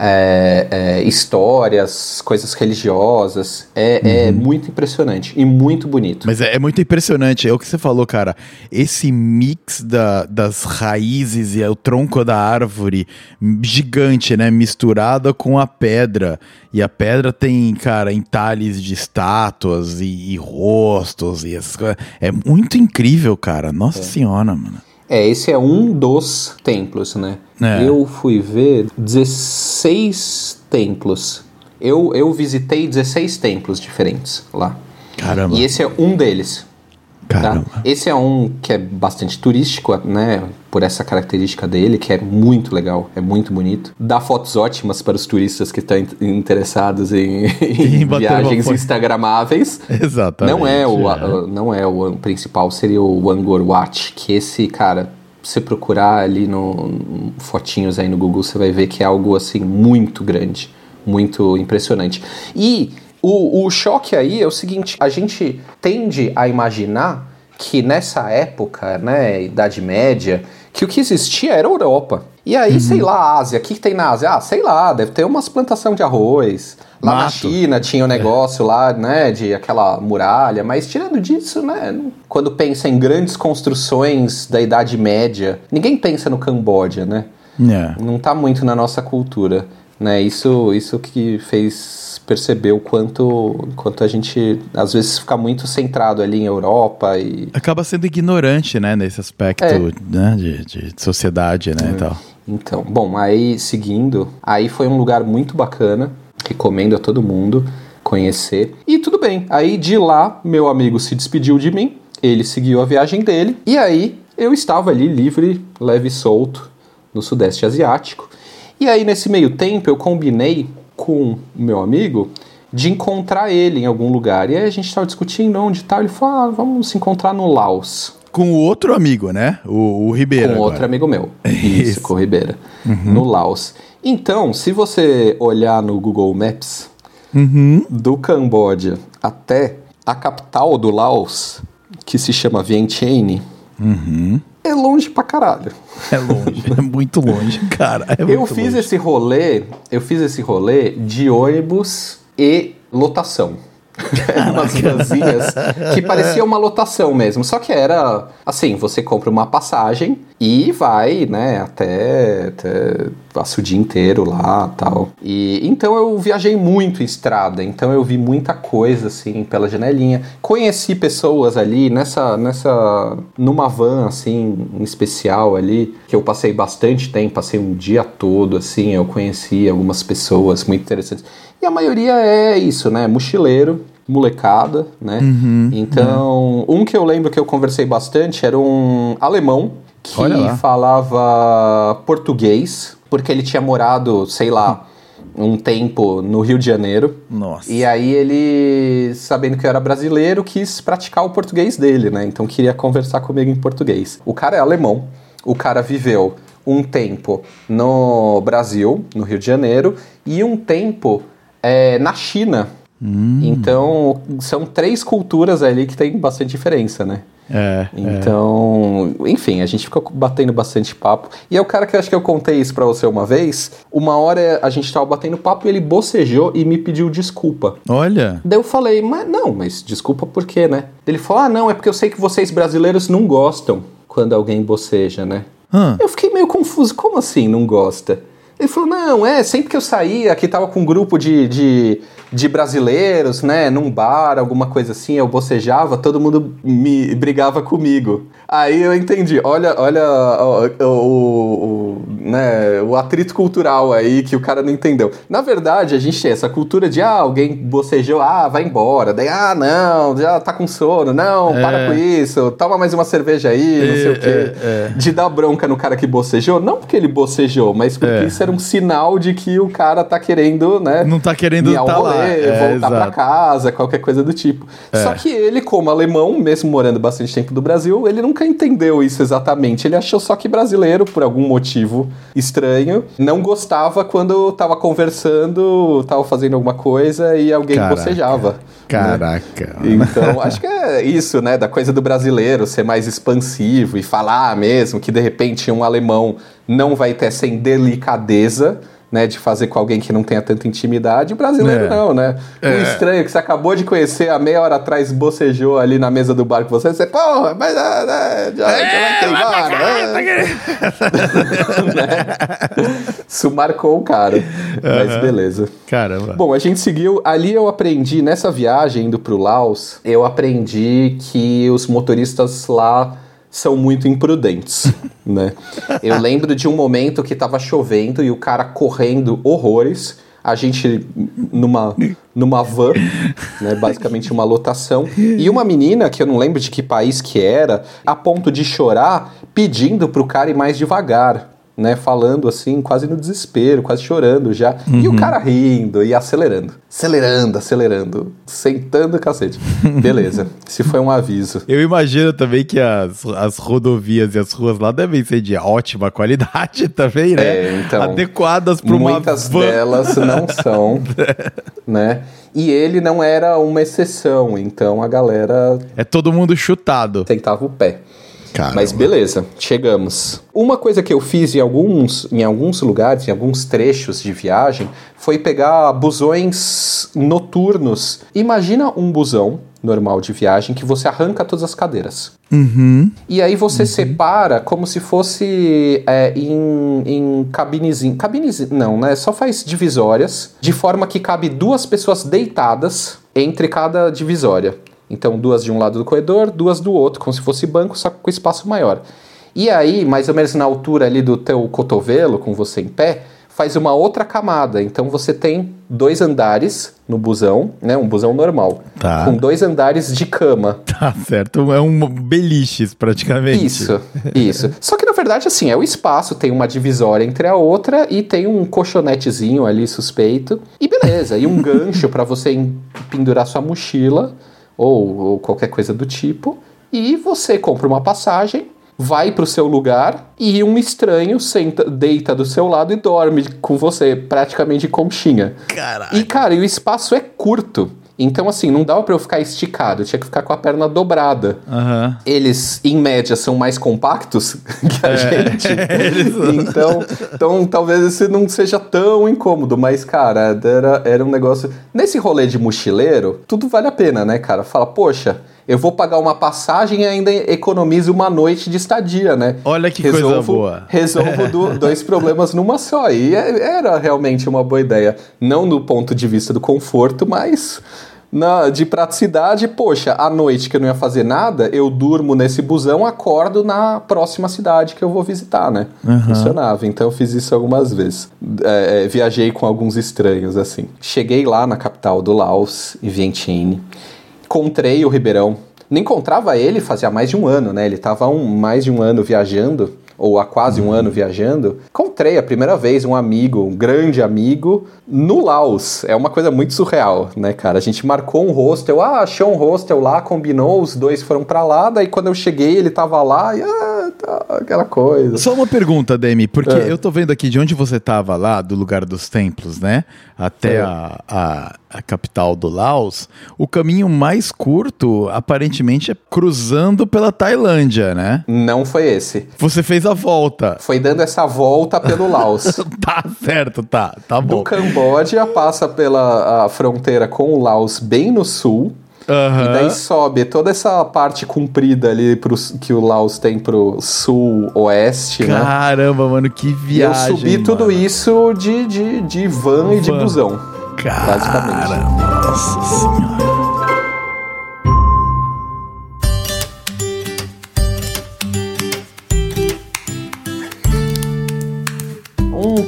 é, é, histórias, coisas religiosas. É, é uhum. é, muito impressionante e muito bonito. Mas é, é, muito impressionante, é o que você falou, cara. Esse mix da, das raízes e o tronco da árvore gigante, né? Misturada com a pedra. E a pedra tem, cara, entalhes de estátuas e, e rostos e essas coisas. É muito incrível, cara. Nossa é. senhora, mano. É, esse é um dos templos, né? É. Eu fui ver 16 templos. Eu, eu visitei 16 templos diferentes lá. Caramba. E esse é um deles. Tá? Caramba. Tá? Esse é um que é bastante turístico, né? Por essa característica dele, que é muito legal, é muito bonito. Dá fotos ótimas para os turistas que estão interessados em, em viagens instagramáveis. Exatamente. Não é o, é. não é o principal, seria o Angkor Wat, que esse, cara, você procurar ali no, no fotinhos aí no Google, você vai ver que é algo assim muito grande, muito impressionante. E o, o choque aí é o seguinte: a gente tende a imaginar que nessa época, né, Idade Média, que o que existia era Europa. E aí, uhum. sei lá, Ásia, o que, que, tem na Ásia? Ah, sei lá, deve ter umas plantação de arroz. Lá Mato. na China tinha um é. negócio é. lá, né, de aquela muralha, mas tirando disso, né, quando pensa em grandes construções da Idade Média, ninguém pensa no Camboja, né? É. Não tá muito na nossa cultura, né? Isso, isso que fez perceber o quanto, quanto a gente às vezes fica muito centrado ali em Europa e acaba sendo ignorante, né, nesse aspecto, é. né, de, de, sociedade, né, é. e tal. Então, bom, aí seguindo, aí foi um lugar muito bacana, recomendo a todo mundo conhecer. E tudo bem, aí de lá meu amigo se despediu de mim, ele seguiu a viagem dele e aí eu estava ali livre, leve e solto no sudeste asiático. E aí nesse meio tempo eu combinei com o meu amigo de encontrar ele em algum lugar. E aí a gente estava discutindo onde tal. Ele falou: ah, vamos se encontrar no Laos. com outro amigo, né? O, o Ribeiro. Com agora. outro amigo meu. Isso. Isso, com o Ribeira. No Laos. Então, se você olhar no Google Maps, do Camboja até a capital do Laos, que se chama Vientiane, é longe pra caralho. É longe, é muito longe, cara. é Eu muito fiz longe. esse rolê, eu fiz esse rolê de ônibus e lotação. Eram umas vanzinhas que parecia uma lotação mesmo. Só que era assim, você compra uma passagem e vai, né, até, até passa o dia inteiro lá tal. E então eu viajei muito em estrada, então eu vi muita coisa assim pela janelinha. Conheci pessoas ali nessa nessa numa van assim em especial ali que eu passei bastante tempo, passei um dia todo assim, eu conheci algumas pessoas muito interessantes. E a maioria é isso, né? Mochileiro, molecada, né? Uhum, então, um que eu lembro que eu conversei bastante era um alemão que falava português, porque ele tinha morado, sei lá, um tempo no Rio de Janeiro. Nossa. E aí ele, sabendo que eu era brasileiro, quis praticar o português dele, né? Então queria conversar comigo em português. O cara é alemão, o cara viveu um tempo no Brasil, no Rio de Janeiro, e um tempo é, na China. Então são três culturas ali que tem bastante diferença, né? É, é. Então, enfim, a gente ficou batendo bastante papo. E é o cara que eu acho que eu contei isso pra você uma vez. Uma hora a gente tava batendo papo e ele bocejou e me pediu desculpa. Olha. Daí eu falei, mas não, mas desculpa por quê, né? Ele falou, ah, não, é porque eu sei que vocês brasileiros não gostam quando alguém boceja, né? Hã? Eu fiquei meio confuso, como assim não gosta? Ele falou, não, é, sempre que eu saía, que tava com um grupo de, de, de brasileiros, né, num bar, alguma coisa assim, eu bocejava, todo mundo me brigava comigo. Aí eu entendi, olha, olha o, o, o, né, o atrito cultural aí que o cara não entendeu. Na verdade, a gente tem essa cultura de, ah, alguém bocejou, ah, vai embora. Daí, ah, não, já tá com sono, não, para com isso, toma mais uma cerveja aí, não sei o quê. É, é. De dar bronca no cara que bocejou, não porque ele bocejou, mas porque É. isso era um sinal de que o cara tá querendo, né? Não tá querendo ao tá rolê, lá. É, voltar pra exato. casa, qualquer coisa do tipo. Só que ele, como alemão, mesmo morando bastante tempo no Brasil, ele nunca entendeu isso exatamente. Ele achou só que brasileiro, por algum motivo estranho, não gostava quando tava conversando, tava fazendo alguma coisa e alguém Caraca. bocejava. né? Caraca. Então, acho que é isso, né? Da coisa do brasileiro ser mais expansivo e falar mesmo que de repente um alemão não vai ter essa delicadeza. Né, de fazer com alguém que não tenha tanta intimidade, o brasileiro É. não, né? Um estranho que você acabou de conhecer há meia hora atrás bocejou ali na mesa do bar com você, você, porra, mas ah, ah, já, É, já vai ter embora. né? Isso marcou o cara. Mas beleza. Caramba. Bom, a gente seguiu. Ali eu aprendi, nessa viagem indo pro Laos, eu aprendi que os motoristas lá são muito imprudentes, né? Eu lembro de um momento que tava chovendo e o cara correndo horrores. A gente numa, numa van, né, basicamente uma lotação, e uma menina, que eu não lembro de que país que era, a ponto de chorar, pedindo pro cara ir mais devagar né, falando assim, quase no desespero, quase chorando já. E o cara rindo e acelerando. Acelerando, acelerando. Sentando o cacete. Beleza. Se foi um aviso. Eu imagino também que as, as rodovias e as ruas lá devem ser de ótima qualidade também, né? É, então, Adequadas para uma Muitas van. delas não são, né? E ele não era uma exceção, então a galera É todo mundo chutado. tentava o pé. Caramba. Mas beleza, chegamos. Uma coisa que eu fiz em alguns, em alguns lugares, em alguns trechos de viagem, foi pegar busões noturnos. Imagina um busão normal de viagem que você arranca todas as cadeiras. Uhum. E aí você separa como se fosse é, em, em cabinezinho. Cabinezinho, não, né? Só faz divisórias, de forma que cabe duas pessoas deitadas entre cada divisória. Então, duas de um lado do corredor, duas do outro, como se fosse banco, só com espaço maior. E aí, mais ou menos na altura ali do teu cotovelo, com você em pé, faz uma outra camada. Então você tem dois andares no busão, né? Um busão normal. Tá. Com dois andares de cama. Tá certo. É um beliches, praticamente. Isso, isso. Só que na verdade, assim, é o espaço, tem uma divisória entre a outra e tem um colchonetezinho ali suspeito. E beleza, e um gancho para você pendurar sua mochila ou, ou qualquer coisa do tipo. e você compra uma passagem, vai pro seu lugar e um estranho senta, deita do seu lado e dorme com você, praticamente conchinha. Caraca. E, cara, e o espaço é curto. Então, assim, não dava pra eu ficar esticado, eu tinha que ficar com a perna dobrada. Aham. Eles, em média, são mais compactos que a gente. então, então, talvez esse não seja tão incômodo, mas, cara, era, era um negócio. Nesse rolê de mochileiro, tudo vale a pena, né, cara? Fala, poxa. Eu vou pagar uma passagem e ainda economizo uma noite de estadia, né? Olha que coisa boa. Resolvo do- dois problemas numa só. E é- era realmente uma boa ideia. Não do ponto de vista do conforto, mas na, de praticidade. Poxa, à noite que eu não ia fazer nada, eu durmo nesse busão, acordo na próxima cidade que eu vou visitar, né? Funcionava. Então eu fiz isso algumas vezes. É, é, viajei com alguns estranhos, assim. Cheguei lá na capital do Laos, em Vientiane. Encontrei o Ribeirão. Não encontrava ele fazia mais de um ano, né? Ele estava um, mais de um ano viajando, ou há quase um ano viajando. Encontrei a primeira vez um amigo, um grande amigo, no Laos. É uma coisa muito surreal, né, cara? A gente marcou um hostel, ah, achou um hostel lá, combinou, os dois foram pra lá, daí quando eu cheguei ele tava lá e ah, tá, aquela coisa. Só uma pergunta, Demi, porque É. eu tô vendo aqui de onde você tava lá, do lugar dos templos, né? Até É. a, a, a capital do Laos. O caminho mais curto, aparentemente, é cruzando pela Tailândia, né? Não foi esse. Você fez a volta. Foi dando essa volta pelo Laos. Tá certo, tá, tá Do bom. Camboja passa pela fronteira com o Laos bem no sul. Aham. E daí sobe toda essa parte comprida ali pro, que o Laos tem pro sul-oeste, né? Caramba, mano, que E eu viagem. subi tudo mano. isso de, de, de van e de Van. busão. Cara, basicamente. Nossa senhora.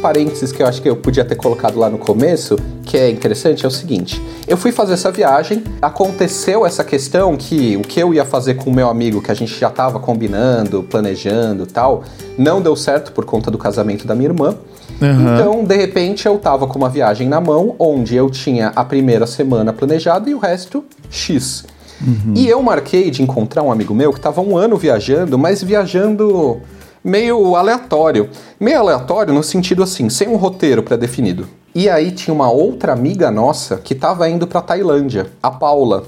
Parênteses que eu acho que eu podia ter colocado lá no começo, que é interessante, é o seguinte: eu fui fazer essa viagem, aconteceu essa questão que o que eu ia fazer com o meu amigo, que a gente já estava combinando, planejando tal, não deu certo por conta do casamento da minha irmã. Aham. Então, de repente, eu tava com uma viagem na mão, onde eu tinha a primeira semana planejada e o resto X. E eu marquei de encontrar um amigo meu que tava um ano viajando, mas viajando meio aleatório. Meio aleatório no sentido assim, sem um roteiro pré-definido. E aí tinha uma outra amiga nossa que tava indo pra Tailândia, a Paula.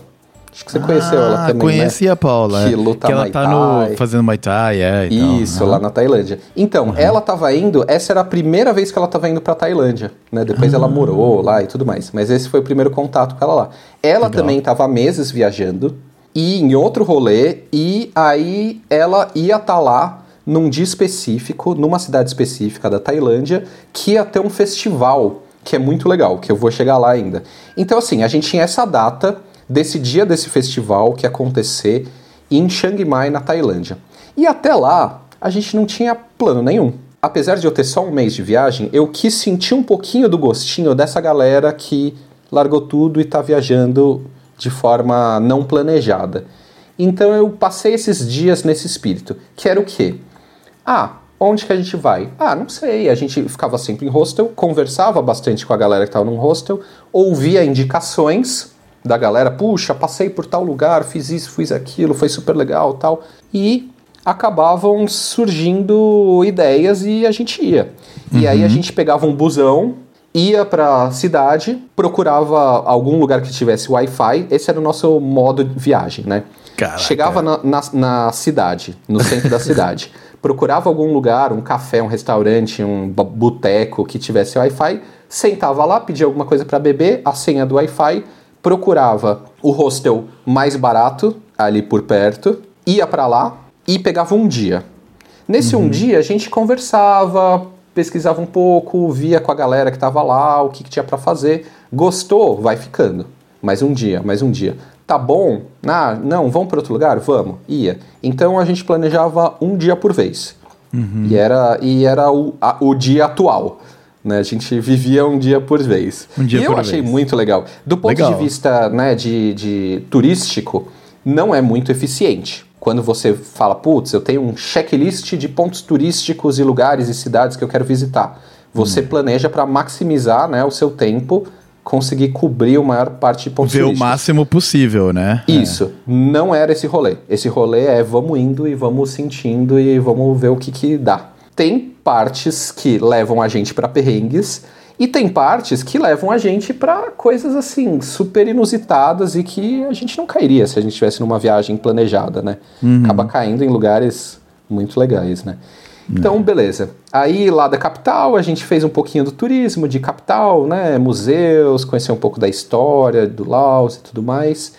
Acho que você conheceu ela Ah, também, Conheci né? a Paula. Que é. luta Que ela Muay tá no, fazendo Muay Thai, é. e tal. Isso, Aham. lá na Tailândia. Então, ela tava indo, essa era a primeira vez que ela tava indo pra Tailândia, né? Depois Ah. ela morou lá e tudo mais. Mas esse foi o primeiro contato com ela lá. Ela também tava há meses viajando e em outro rolê, e aí ela ia estar lá num dia específico, numa cidade específica da Tailândia, que ia ter um festival que é muito legal, que eu vou chegar lá ainda. Então, assim, a gente tinha essa data desse dia desse festival que ia acontecer em Chiang Mai, na Tailândia. E até lá, a gente não tinha plano nenhum. Apesar de eu ter só um mês de viagem, eu quis sentir um pouquinho do gostinho dessa galera que largou tudo e tá viajando de forma não planejada. Então eu passei esses dias nesse espírito, que era o quê? Ah, onde que a gente vai? Ah, não sei. A gente ficava sempre em hostel, conversava bastante com a galera que estava num hostel, ouvia indicações da galera, puxa, passei por tal lugar, fiz isso, fiz aquilo, foi super legal, tal. E acabavam surgindo ideias e a gente ia. E aí a gente pegava um busão, ia pra cidade, procurava algum lugar que tivesse Wi-Fi. Esse era o nosso modo de viagem, né? Caraca. Chegava na, na, na cidade, no centro da cidade. Procurava algum lugar, um café, um restaurante, um boteco que tivesse Wi-Fi. Sentava lá, pedia alguma coisa para beber, a senha do Wi-Fi. Procurava o hostel mais barato, ali por perto. Ia para lá e pegava um dia. Nesse um dia a gente conversava, pesquisava um pouco, via com a galera que tava lá, o que, que tinha para fazer. Gostou? Vai ficando. Mais um dia, mais um dia. Tá bom? Ah, não, vamos para outro lugar? Vamos. Ia. Então a gente planejava um dia por vez. E era, e era o, a- o dia atual. Né? A gente vivia um dia por vez. Um dia e eu achei vez. muito legal. Do ponto Legal. de vista né, de, de turístico, não é muito eficiente. Quando você fala, putz, eu tenho um checklist de pontos turísticos e lugares e cidades que eu quero visitar. Você Hum. planeja para maximizar né, o seu tempo conseguir cobrir a maior parte de pontos Ver o máximo possível, né? Isso, não era esse rolê. Esse rolê é vamos indo e vamos sentindo e vamos ver o que que dá. Tem partes que levam a gente pra perrengues e tem partes que levam a gente pra coisas assim super inusitadas e que a gente não cairia se a gente estivesse numa viagem planejada, né? Acaba caindo em lugares muito legais, né? Então, beleza. Aí lá da capital a gente fez um pouquinho do turismo de capital, né? Museus, conhecer um pouco da história do Laos e tudo mais.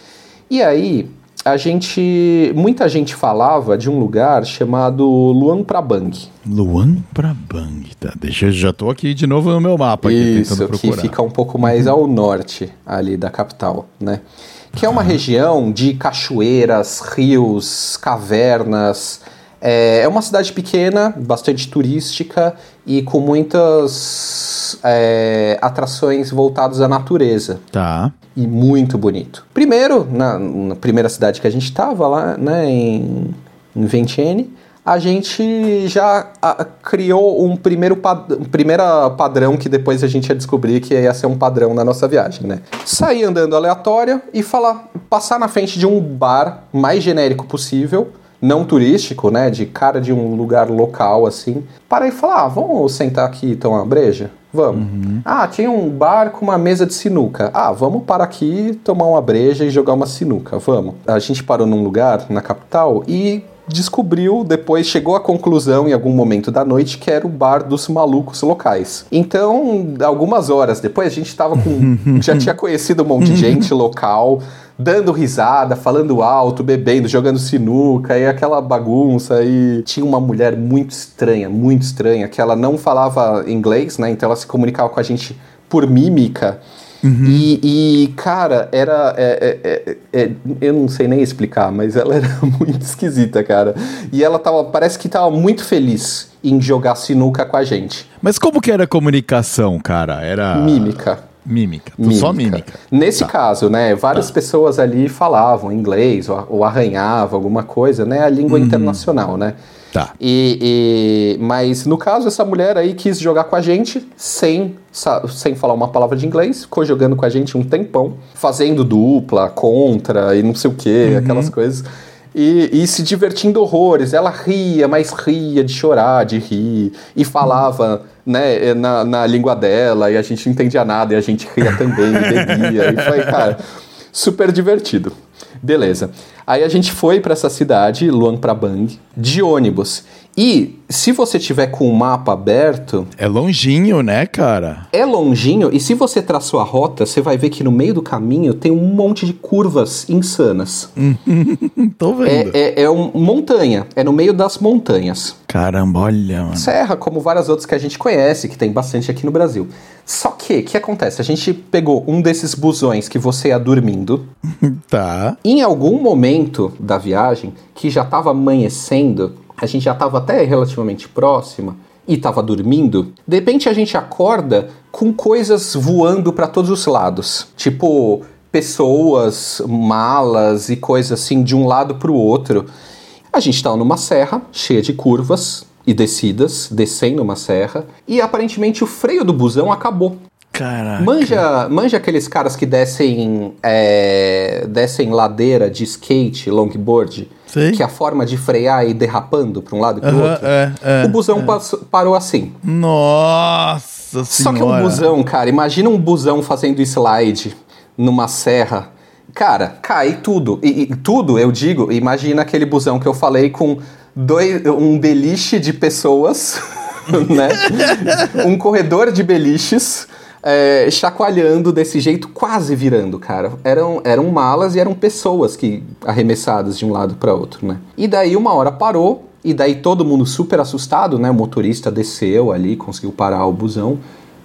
E aí a gente, muita gente falava de um lugar chamado Luang Prabang. Luan Prabang, tá? Deixa eu já tô aqui de novo no meu mapa aqui Isso, tentando que procurar. fica um pouco mais ao norte ali da capital, né? Que é uma região de cachoeiras, rios, cavernas. É, é uma cidade pequena, bastante turística e com muitas é, atrações voltadas à natureza Tá. e muito bonito. Primeiro, na, na primeira cidade que a gente estava lá, né, em, em Vientiane, a gente já a, criou um primeiro, pad, um primeiro padrão que depois a gente ia descobrir que ia ser um padrão na nossa viagem, né? Sair andando aleatório e falar, passar na frente de um bar mais genérico possível, não turístico, né, de cara de um lugar local assim, para ir falar, ah, vamos sentar aqui e tomar uma breja? Vamos. Ah, tinha um bar com uma mesa de sinuca. Ah, vamos parar aqui, tomar uma breja e jogar uma sinuca. Vamos. A gente parou num lugar na capital e descobriu, depois chegou à conclusão em algum momento da noite que era o bar dos malucos locais. Então, algumas horas depois, a gente tava com. já tinha conhecido um monte de gente local, dando risada, falando alto, bebendo, jogando sinuca e aquela bagunça. E tinha uma mulher muito estranha, muito estranha, que ela não falava inglês, né? Então ela se comunicava com a gente por mímica. E, e, cara, era. é, é, é, é, eu não sei nem explicar, mas ela era muito esquisita, cara. E ela tava. Parece que tava muito feliz em jogar sinuca com a gente. Mas como que era a comunicação, cara? Era. Mímica. Mímica. Só mímica. Nesse caso, né, várias pessoas ali falavam inglês ou, ou arranhavam alguma coisa, né, a língua internacional, né. Tá. E, e- mas no caso, essa mulher aí quis jogar com a gente sem, sem falar uma palavra de inglês, ficou jogando com a gente um tempão, fazendo dupla, contra e não sei o que, aquelas coisas. E, e se divertindo horrores. Ela ria, mas ria de chorar, de rir. E falava né, na, na língua dela, e a gente não entendia nada, e a gente ria também, e bebia. E foi, cara, super divertido. Beleza. Aí a gente foi para essa cidade, Luang Prabang, de ônibus. E se você tiver com o mapa aberto, É longinho, né, cara? é longinho, e se você traçou a rota, você vai ver que no meio do caminho tem um monte de curvas insanas. Tô vendo. É, é, é um, montanha, é no meio das montanhas. Caramba, olha, mano. Serra, como várias outras que a gente conhece, que tem bastante aqui no Brasil. Só que, o que acontece? A gente pegou um desses busões que você ia dormindo. Tá. Em algum momento da viagem, que já estava amanhecendo, a gente já estava até relativamente próxima e estava dormindo, de repente a gente acorda com coisas voando para todos os lados. Tipo, pessoas, malas e coisas assim de um lado para o outro. A gente estava numa serra cheia de curvas e descidas, descendo uma serra, e aparentemente o freio do busão acabou. Caraca. Manja, manja aqueles caras que descem, é, descem ladeira de skate, longboard, Sei. que a forma de frear é ir derrapando para um lado e para o Aham, outro. é, é, o busão passou- parou assim. Nossa Só que um senhora. busão, cara, imagina um busão fazendo slide numa serra. Cara, cai tudo. E, e tudo, eu digo, imagina aquele busão que eu falei com dois, um beliche de pessoas, né? um corredor de beliches. É, chacoalhando desse jeito, quase virando, cara. Eram, eram malas e eram pessoas que arremessadas de um lado para outro, né? E daí uma hora parou, e daí todo mundo super assustado, né? O motorista desceu ali, conseguiu parar o busão.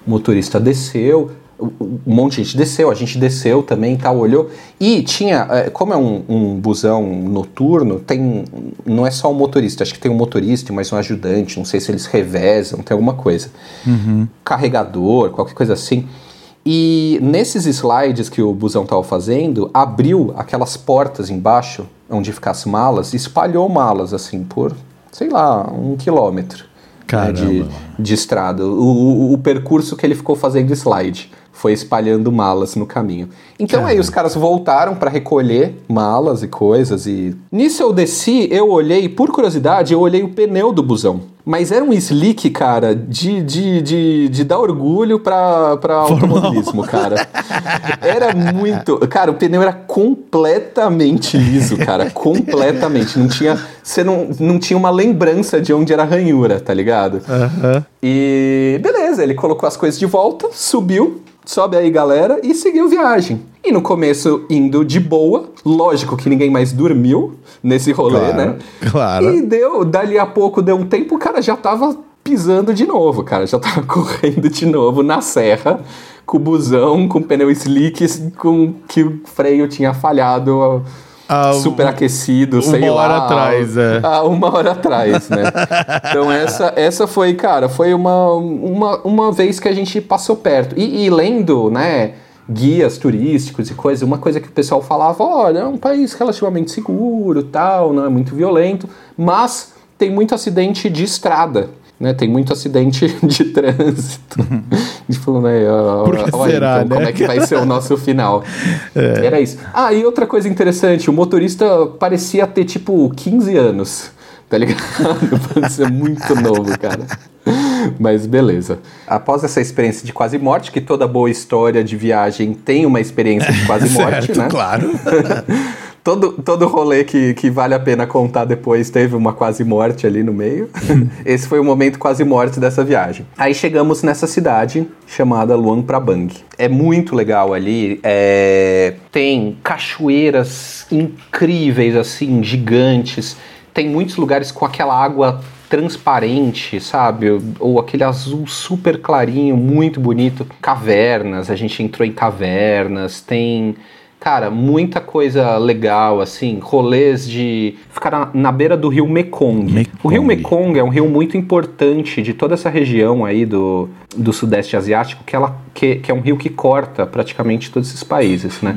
O motorista desceu, um monte de gente desceu, a gente desceu também, tal, olhou. E tinha, é, como é um, um busão noturno, tem, não é só o motorista, acho que tem um motorista e mais um ajudante, não sei se eles revezam, tem alguma coisa. Carregador, qualquer coisa assim. E nesses slides que o busão estava fazendo, abriu aquelas portas embaixo, onde fica as malas, e espalhou malas assim por, sei lá, um quilômetro né, de, de estrada. O, o- o percurso que ele ficou fazendo slide foi espalhando malas no caminho. Então aí os caras voltaram para recolher malas e coisas e nisso eu desci, eu olhei, por curiosidade, eu olhei o pneu do busão. Mas era um slick, cara, de, de, de, de dar orgulho pra, pra automobilismo, cara. Era muito. Cara, o pneu era completamente liso, cara. Completamente. Não tinha. Você não, não tinha uma lembrança de onde era a ranhura, tá ligado? Aham. E beleza, ele colocou as coisas de volta, subiu, sobe aí galera e seguiu viagem. E no começo indo de boa, lógico que ninguém mais dormiu nesse rolê, Claro, né? claro. E deu, dali a pouco deu um tempo, o cara já tava pisando de novo, cara, já tava correndo de novo na serra, com o busão, com o pneu slick, com que o freio tinha falhado Ah, superaquecido, sei uma lá. hora atrás, é. Ah, uma hora atrás, né? então essa, essa foi, cara, foi uma, uma, uma vez que a gente passou perto. E, e lendo, né, guias turísticos e coisas, uma coisa que o pessoal falava, olha, é um país relativamente seguro, tal, não é muito violento, mas tem muito acidente de estrada. Né, tem muito acidente de trânsito. A gente falou, né? ó, Por olha, será, então, como né? é que vai ser o nosso final? Era isso. Ah, e outra coisa interessante, o motorista parecia ter tipo 15 anos, tá ligado? Parecia muito novo, cara. Mas beleza. Após essa experiência de quase morte, que toda boa história de viagem tem uma experiência de quase morte, certo, né? claro. Todo, todo rolê que, que vale a pena contar depois teve uma quase morte ali no meio. Esse foi o momento quase morte dessa viagem. Aí chegamos nessa cidade chamada Luang Prabang. É muito legal ali. é, Tem cachoeiras incríveis, assim, gigantes. Tem muitos lugares com aquela água transparente, sabe? Ou aquele azul super clarinho, muito bonito. Cavernas, a gente entrou em cavernas. Tem Cara, muita coisa legal, assim, rolês de ficar na, na beira do rio Mekong. Mekong. O rio Mekong é um rio muito importante de toda essa região aí do, do Sudeste Asiático, que, ela, que, que é um rio que corta praticamente todos esses países, né?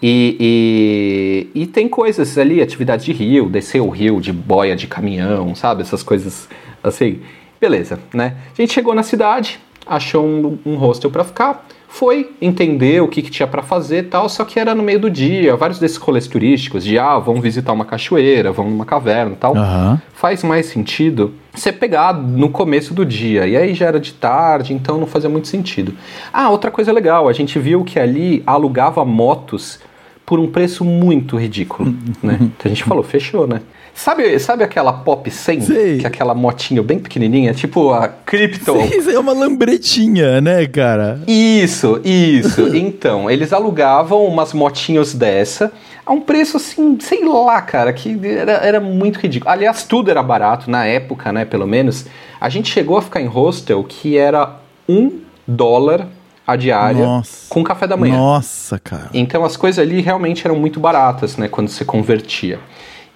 E, e, e tem coisas ali, atividade de rio, descer o rio de boia de caminhão, sabe? Essas coisas assim. Beleza, né? A gente chegou na cidade, achou um, um hostel pra ficar, foi entender o que, que tinha pra fazer e tal, só que era no meio do dia, vários desses rolês turísticos, de ah, vamos visitar uma cachoeira, vamos numa caverna e tal. Aham. Faz mais sentido você pegar no começo do dia, e aí já era de tarde, então não fazia muito sentido. Ah, outra coisa legal, a gente viu que ali alugava motos por um preço muito ridículo, né? Então a gente falou, fechou, né? Sabe, sabe aquela Pop 100? Sei. Que é aquela motinha bem pequenininha, tipo a Krypton. Isso é uma lambretinha, né, cara? Isso, isso. então, eles alugavam umas motinhos dessa a um preço assim, sei lá, cara, que era, era muito ridículo. Aliás, tudo era barato na época, né, pelo menos. A gente chegou a ficar em hostel que era um dólar a diária Nossa. com café da manhã. Nossa, cara. Então as coisas ali realmente eram muito baratas, né, quando você convertia.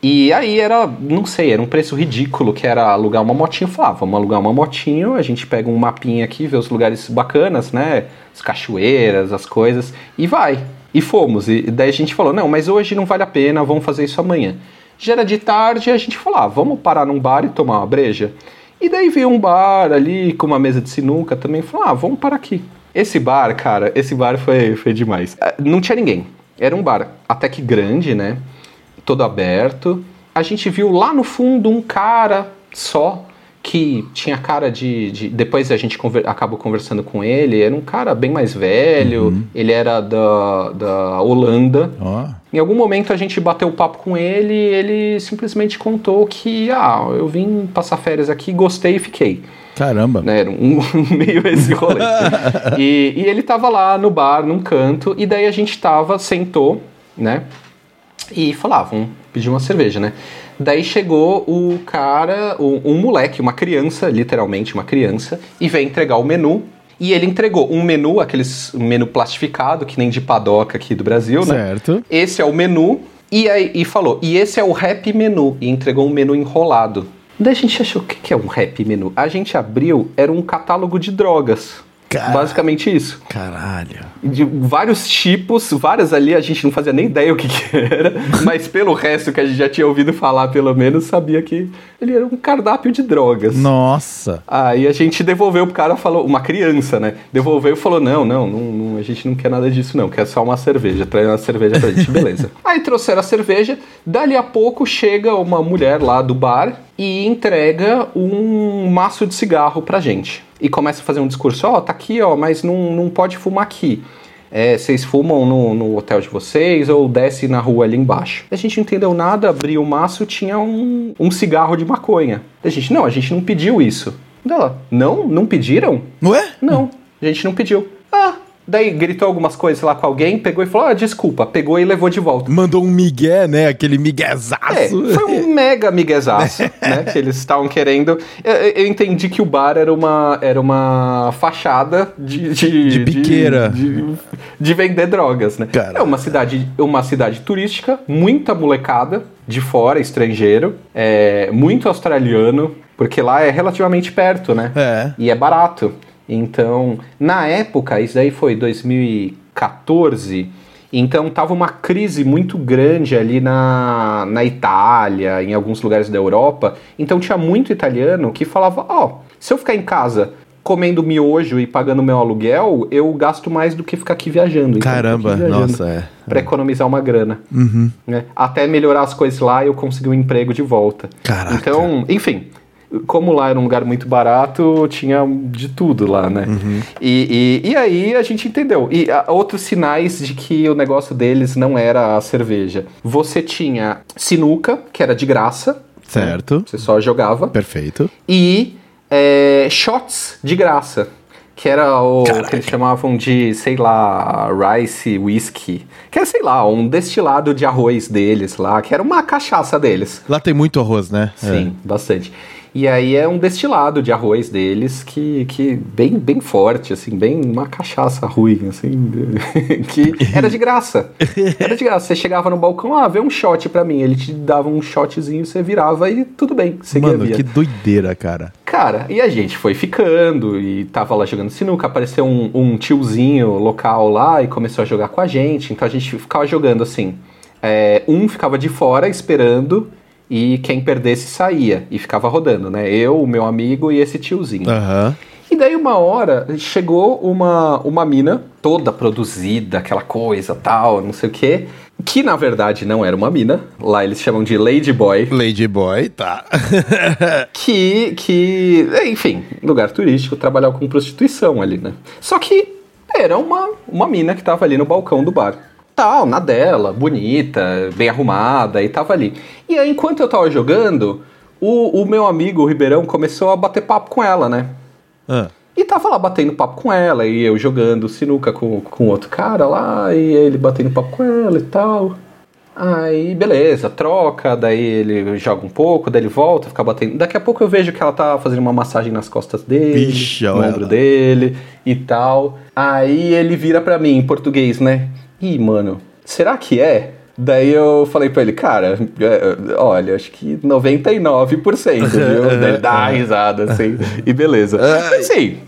E aí era, não sei, era um preço ridículo, que era alugar uma motinha. Eu falava, ah, vamos alugar uma motinho, a gente pega um mapinha aqui, vê os lugares bacanas, né, as cachoeiras, as coisas, e vai. E fomos. E daí a gente falou, não, mas hoje não vale a pena, vamos fazer isso amanhã. Já era de tarde, a gente falou, ah, vamos parar num bar e tomar uma breja? E daí veio um bar ali com uma mesa de sinuca também, falou, ah, vamos parar aqui. Esse bar, cara, esse bar foi, foi demais. Ah, Não tinha ninguém. Era um bar até que grande, né? Todo aberto. A gente viu lá no fundo um cara só que tinha cara de. de- depois a gente conver- acabou conversando com ele. Era um cara bem mais velho. Ele era da, da Holanda. Ó. Em algum momento a gente bateu o papo com ele e ele simplesmente contou que, ah, eu vim passar férias aqui, gostei e fiquei. Caramba. Né, era um, meio esse rolê. e, e ele tava lá no bar, num canto, e daí a gente tava, sentou, né? E falava, vamos pedir uma cerveja, né? Daí chegou o cara, o- um moleque, uma criança, literalmente uma criança, e veio entregar o menu. E ele entregou um menu, aqueles um menu plastificado, que nem de padoca aqui do Brasil, né? Certo. Esse é o menu. E aí e falou, e esse é o rap menu. E entregou um menu enrolado. Daí a gente achou, o que que é um rap menu? A gente abriu, era um catálogo de drogas. Cara- Basicamente isso. Caralho. De vários tipos, várias ali a gente não fazia nem ideia o que, que era, mas pelo resto que a gente já tinha ouvido falar, pelo menos, sabia que ele era um cardápio de drogas. Nossa. Aí a gente devolveu pro cara, falou, uma criança, né? Devolveu e falou: não, não, não, não, a gente não quer nada disso, não, quer só uma cerveja, traz uma cerveja pra gente, beleza. Aí trouxeram a cerveja, dali a pouco chega uma mulher lá do bar e entrega um maço de cigarro pra gente. E começa a fazer um discurso, ó, tá aqui, ó, mas não, não pode fumar aqui. É, vocês fumam no, no hotel de vocês ou desce na rua ali embaixo. A gente não entendeu nada, abriu o maço, tinha um, um cigarro de maconha. A gente, não, a gente não pediu isso. Dela, não? Não pediram? Ué? Não, a gente não pediu. Ah, daí gritou algumas coisas lá com alguém, pegou e falou, ah, desculpa, pegou e levou de volta. Mandou um migué, né? Aquele É, miguezaço. foi um mega miguezaço, né? Que eles estavam querendo. Eu, eu entendi que o bar era uma, era uma fachada de. De, De biqueira. De, de vender drogas, né? Cara. É uma cidade, uma cidade turística, muita molecada de fora, estrangeiro, é, muito australiano, porque lá é relativamente perto, né? É. E é barato. Então, na época, isso aí foi 2014. Então tava uma crise muito grande ali na, na Itália, em alguns lugares da Europa. Então tinha muito italiano que falava: Ó, se eu ficar em casa comendo miojo e pagando meu aluguel, eu gasto mais do que ficar aqui viajando. Então, tô aqui Caramba, viajando nossa, é. Pra economizar uma grana. Uhum. né? Até melhorar as coisas lá eu consegui um emprego de volta. Caraca. Então, enfim, como lá era um lugar muito barato, tinha de tudo lá, né? Uhum. E, e, e aí a gente entendeu. E ah, outros sinais de que o negócio deles não era a cerveja. Você tinha sinuca, que era de graça, Certo. você só jogava, Perfeito. e é, shots de graça. Que era o Caraca. que eles chamavam de, sei lá, rice whisky. Que era, sei lá, um destilado de arroz deles lá, que era uma cachaça deles. Lá tem muito arroz, né? Sim, bastante. E aí é um destilado de arroz deles que, que bem, bem forte, assim, bem uma cachaça ruim, assim, que era de graça. Era de graça. Você chegava no balcão, ah, vê um shot pra mim. Ele te dava um shotzinho, você virava e tudo bem, seguia Mano, via. que doideira, cara. Cara, e a gente foi ficando e tava lá jogando sinuca, apareceu um, um tiozinho local lá e começou a jogar com a gente, então a gente ficava jogando assim. é, um ficava de fora esperando e quem perdesse saía e ficava rodando, né? Eu, o meu amigo e esse tiozinho. Aham. E daí uma hora chegou uma, uma mina toda produzida, aquela coisa tal, não sei o quê, que na verdade não era uma mina, lá eles chamam de Ladyboy, Ladyboy, tá. que, que, enfim, lugar turístico, trabalhava com prostituição ali, né? Só que era uma, uma mina que tava ali no balcão do bar. Tal, na dela, bonita, bem arrumada, e tava ali. E aí, enquanto eu tava jogando, o, o meu amigo, o Ribeirão, começou a bater papo com ela, né? Ah, E tava lá batendo papo com ela, e eu jogando sinuca com, com outro cara lá, e ele batendo papo com ela e tal. Aí, beleza, troca, daí ele joga um pouco, daí ele volta, fica batendo. Daqui a pouco eu vejo que ela tá fazendo uma massagem nas costas dele, Ixi, no ombro dele e tal. Aí ele vira pra mim em português, né? Ih, mano, será que é? Daí eu falei pra ele, cara, é, olha, acho que 99%, viu? Daí ele dá uma risada, assim, e beleza. Assim,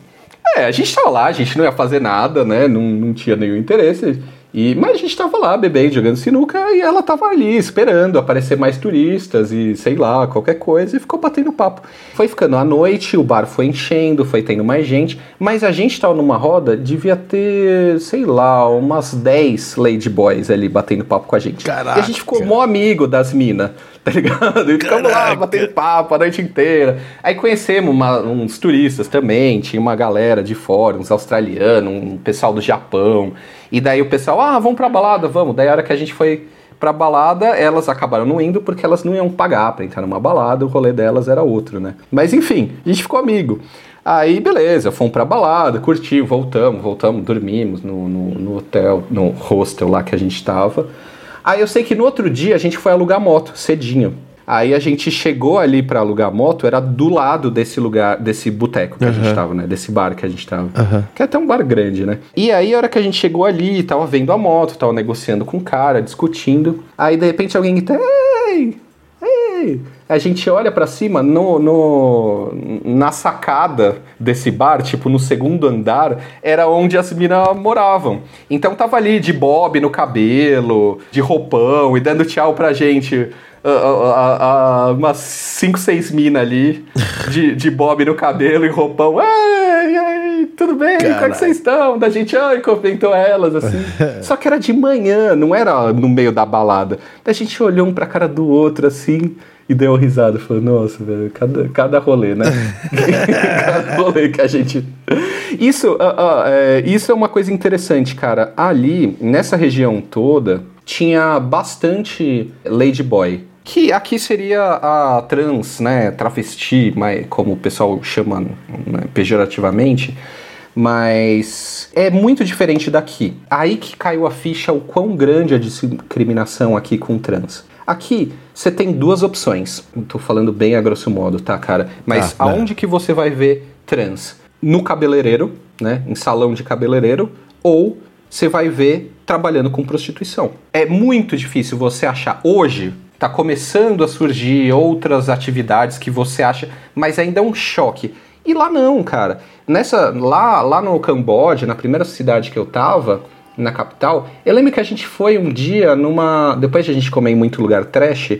é, a gente tava lá, a gente não ia fazer nada, né? Não, não tinha nenhum interesse. E, mas a gente tava lá bebendo, jogando sinuca, e ela tava ali esperando aparecer mais turistas e sei lá, qualquer coisa, e ficou batendo papo. Foi ficando à noite, o bar foi enchendo, foi tendo mais gente, mas a gente tava numa roda, devia ter, sei lá, umas 10 ladyboys ali batendo papo com a gente. Caraca. E a gente ficou mó amigo das minas, tá ligado? E ficamos lá batendo papo a noite inteira. Aí conhecemos uma- uns turistas também, tinha uma galera de fora, uns australianos, um pessoal do Japão. E daí o pessoal, ah, vamos pra balada, vamos. Daí a hora que a gente foi pra balada, elas acabaram não indo porque elas não iam pagar pra entrar numa balada, o rolê delas era outro, né? Mas enfim, a gente ficou amigo. Aí, beleza, fomos pra balada, curtimos, voltamos, voltamos, dormimos no, no, no hotel, no hostel lá que a gente tava. Aí eu sei que no outro dia a gente foi alugar moto, cedinho. Aí a gente chegou ali pra alugar moto, era do lado desse lugar, desse boteco que a gente tava, né? Desse bar que a gente tava. Aham. Que é até um bar grande, né? E aí a hora que a gente chegou ali, tava vendo a moto, tava negociando com o cara, discutindo. Aí de repente alguém grita, ei, ei, a gente olha para cima no, no, na sacada desse bar, tipo no segundo andar, era onde as minas moravam. Então tava ali de bob no cabelo, de roupão e dando tchau pra gente. Uh, uh, uh, umas 5, 6 minas ali, de, de bob no cabelo e roupão. Ai, tudo bem? Como é que vocês estão? Da gente, ai, comentou elas, assim. Só que era de manhã, não era no meio da balada. Da gente olhou um pra cara do outro, assim, e deu risada. Falou, nossa, velho, cada, cada rolê, né? cada rolê que a gente. Isso, uh, uh, é, isso é uma coisa interessante, cara. Ali, nessa região toda, tinha bastante ladyboy. Que aqui seria a trans, né? Travesti, mas como o pessoal chama né, pejorativamente mas é muito diferente daqui. Aí que caiu a ficha o quão grande a discriminação aqui com trans. Aqui você tem duas opções. Estou falando bem a grosso modo, tá, cara? Mas ah, aonde que você vai ver trans? No cabeleireiro, né? Em salão de cabeleireiro, ou você vai ver trabalhando com prostituição. É muito difícil você achar hoje. Tá começando a surgir outras atividades que você acha, mas ainda é um choque. E lá não, cara. Nessa lá lá no Camboja, na primeira cidade que eu tava, na capital, eu lembro que a gente foi um dia numa, depois de a gente comer em muito lugar trash,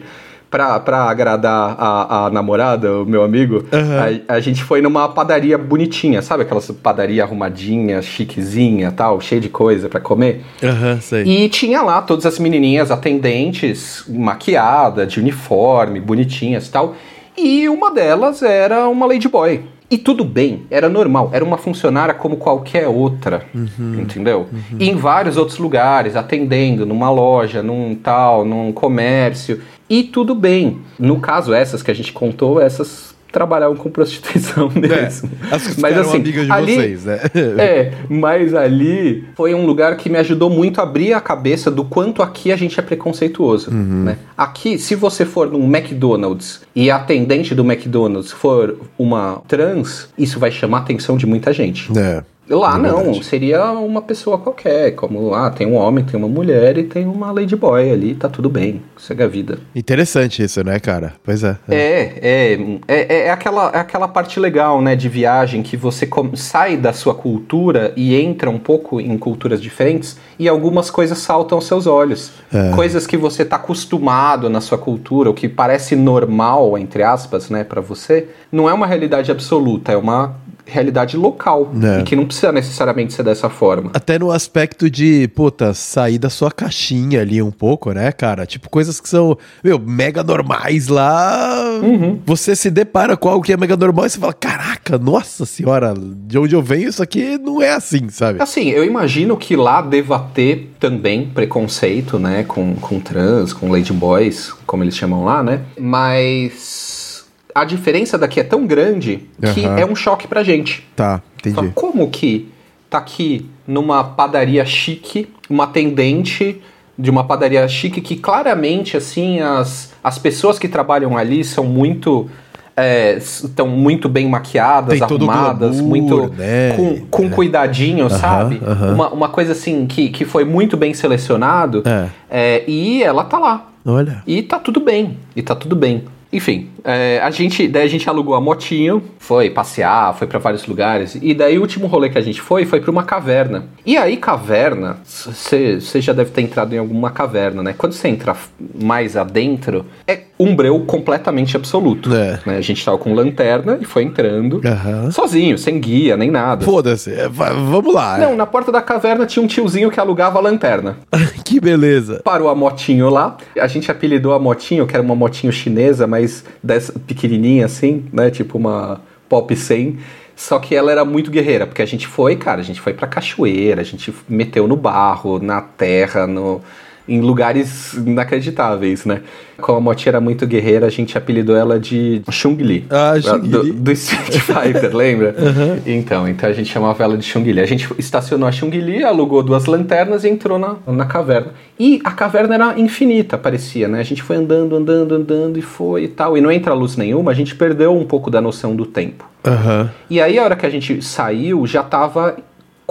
pra, pra agradar a, a namorada, o meu amigo, uhum. a, a, gente foi numa padaria bonitinha, sabe? Aquelas padaria arrumadinha, chiquezinha tal, cheia de coisa para comer. Uhum, sei. E tinha lá todas as menininhas atendentes, maquiada, de uniforme, bonitinhas tal. E uma delas era uma ladyboy. E tudo bem, era normal, era uma funcionária como qualquer outra, uhum, entendeu? Uhum. E em vários outros lugares, atendendo numa loja, num tal, num comércio, e tudo bem. No caso, essas que a gente contou, essas trabalhavam com prostituição é, mesmo. É, as mas assim, amigas de ali, vocês, né? é, mas ali foi um lugar que me ajudou muito a abrir a cabeça do quanto aqui a gente é preconceituoso, uhum. né? Aqui, se você for num McDonald's e a atendente do McDonald's for uma trans, isso vai chamar a atenção de muita gente. É. Lá é não, seria uma pessoa qualquer, como ah, tem um homem, tem uma mulher e tem uma ladyboy ali, tá tudo bem, segue a vida. Interessante isso, né, cara? Pois é. É, é, é, é, é aquela, é aquela parte legal, né, de viagem que você sai da sua cultura e entra um pouco em culturas diferentes e algumas coisas saltam aos seus olhos. É. Coisas que você tá acostumado na sua cultura, o que parece normal, entre aspas, né, para você, não é uma realidade absoluta, é uma realidade local. É. E que não precisa necessariamente ser dessa forma. Até no aspecto de, puta, sair da sua caixinha ali um pouco, né, cara? Tipo, coisas que são, meu, mega normais lá. Uhum. Você se depara com algo que é mega normal e você fala, caraca, nossa senhora, de onde eu venho, isso aqui não é assim, sabe? Assim, eu imagino que lá deva ter também preconceito, né, com, com trans, com ladyboys, como eles chamam lá, né? Mas a diferença daqui é tão grande que uhum. é um choque pra gente. Tá, entendi. Fala, como que tá aqui numa padaria chique, uma atendente de uma padaria chique que claramente, assim, as, as pessoas que trabalham ali são muito estão é, muito bem maquiadas, Tem arrumadas, glamour, muito né? com, com é. cuidadinho, sabe? Uma, uma coisa assim que, que foi muito bem selecionado é. é. e ela tá lá. Olha. E tá tudo bem. E tá tudo bem. Enfim, é, a gente, daí a gente alugou a motinho, foi passear, foi para vários lugares, e daí o último rolê que a gente foi foi para uma caverna. E aí, caverna, você já deve ter entrado em alguma caverna, né? Quando você entra mais adentro, é um breu completamente absoluto. É. Né? A gente tava com lanterna e foi entrando uhum. sozinho, sem guia, nem nada. Foda-se, é, vamos lá. Não, é. na porta da caverna tinha um tiozinho que alugava a lanterna. que beleza. Parou a motinho lá, a gente apelidou a motinho, que era uma motinho chinesa, mas mais dessa, pequenininha assim, né? Tipo uma Pop 100. Só que ela era muito guerreira, porque a gente foi, cara, a gente foi pra cachoeira, a gente meteu no barro, na terra, no, em lugares inacreditáveis, né? Como a Motinha era muito guerreira, a gente apelidou ela de Chung-Li. Ah, Chung-Li. Do, do Street Fighter, lembra? Uhum. Então, então a gente chamava ela de Chung-Li. A gente estacionou a Chung-Li, alugou duas lanternas e entrou na, na caverna. E a caverna era infinita, parecia, né? A gente foi andando, andando, andando e foi e tal. E não entra luz nenhuma, a gente perdeu um pouco da noção do tempo. Uhum. E aí, a hora que a gente saiu, já tava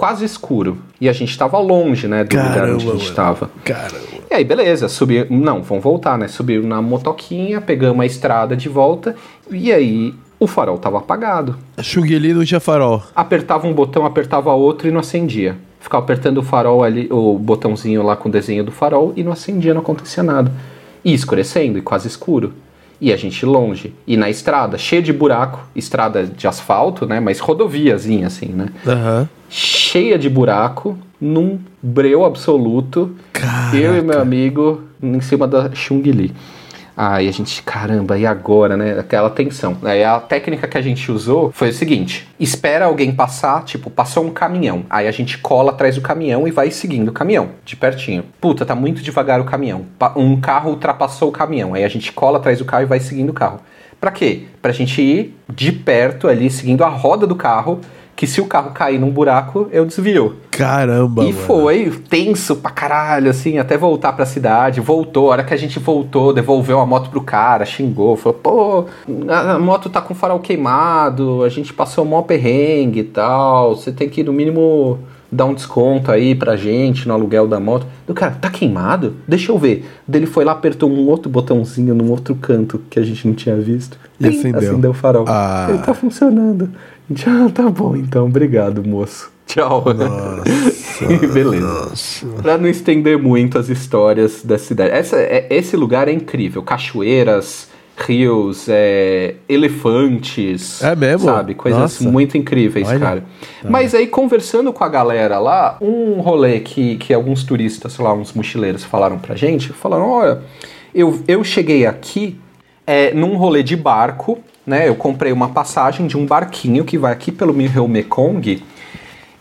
quase escuro. E a gente tava longe, né, do lugar Caramba, onde a gente mano. tava. Caramba. E aí, beleza, subi. Não, vamos voltar, né? Subiu na motoquinha, pegamos a estrada de volta. E aí, o farol tava apagado. Xung-Li não tinha farol. Apertava um botão, apertava outro e não acendia. Ficava apertando o farol ali, o botãozinho lá com o desenho do farol e não acendia, não acontecia nada. E escurecendo e quase escuro. E a gente longe. E na estrada, cheia de buraco, estrada de asfalto, né? Mas rodoviazinha assim, né? Aham. cheia de buraco, num breu absoluto. Caraca. Eu e meu amigo em cima da Chung-Li. Aí a gente, caramba, e agora, né? Aquela tensão. Aí a técnica que a gente usou foi o seguinte: espera alguém passar, tipo, passou um caminhão. Aí a gente cola atrás do caminhão e vai seguindo o caminhão, de pertinho. Puta, tá muito devagar o caminhão. Um carro ultrapassou o caminhão. Aí a gente cola atrás do carro e vai seguindo o carro. Pra quê? Pra gente ir de perto ali, seguindo a roda do carro, que se o carro cair num buraco, eu desvio. Caramba, E mano. foi tenso pra caralho, assim, até voltar pra cidade. Voltou, a hora que a gente voltou, devolveu a moto pro cara, xingou, falou, pô, a moto tá com farol queimado, a gente passou mó perrengue e tal, você tem que, no mínimo, dar um desconto aí pra gente no aluguel da moto. Do cara, tá queimado? Deixa eu ver. Daí ele foi lá, apertou um outro botãozinho num outro canto que a gente não tinha visto. E acendeu. acendeu o farol. Ah. Ele tá funcionando. Gente, ah, tá bom então, obrigado, moço. Tchau. Beleza. Pra não estender muito as histórias da cidade. Essa, é- esse lugar é incrível. Cachoeiras, rios, é, elefantes. É mesmo? Sabe? Coisas Nossa. muito incríveis, Olha. cara. Mas aí, conversando com a galera lá, um rolê que, que alguns turistas, sei lá, uns mochileiros falaram pra gente, falaram, olha, eu, eu cheguei aqui é, num rolê de barco, né? Eu comprei uma passagem de um barquinho que vai aqui pelo Rio Mekong,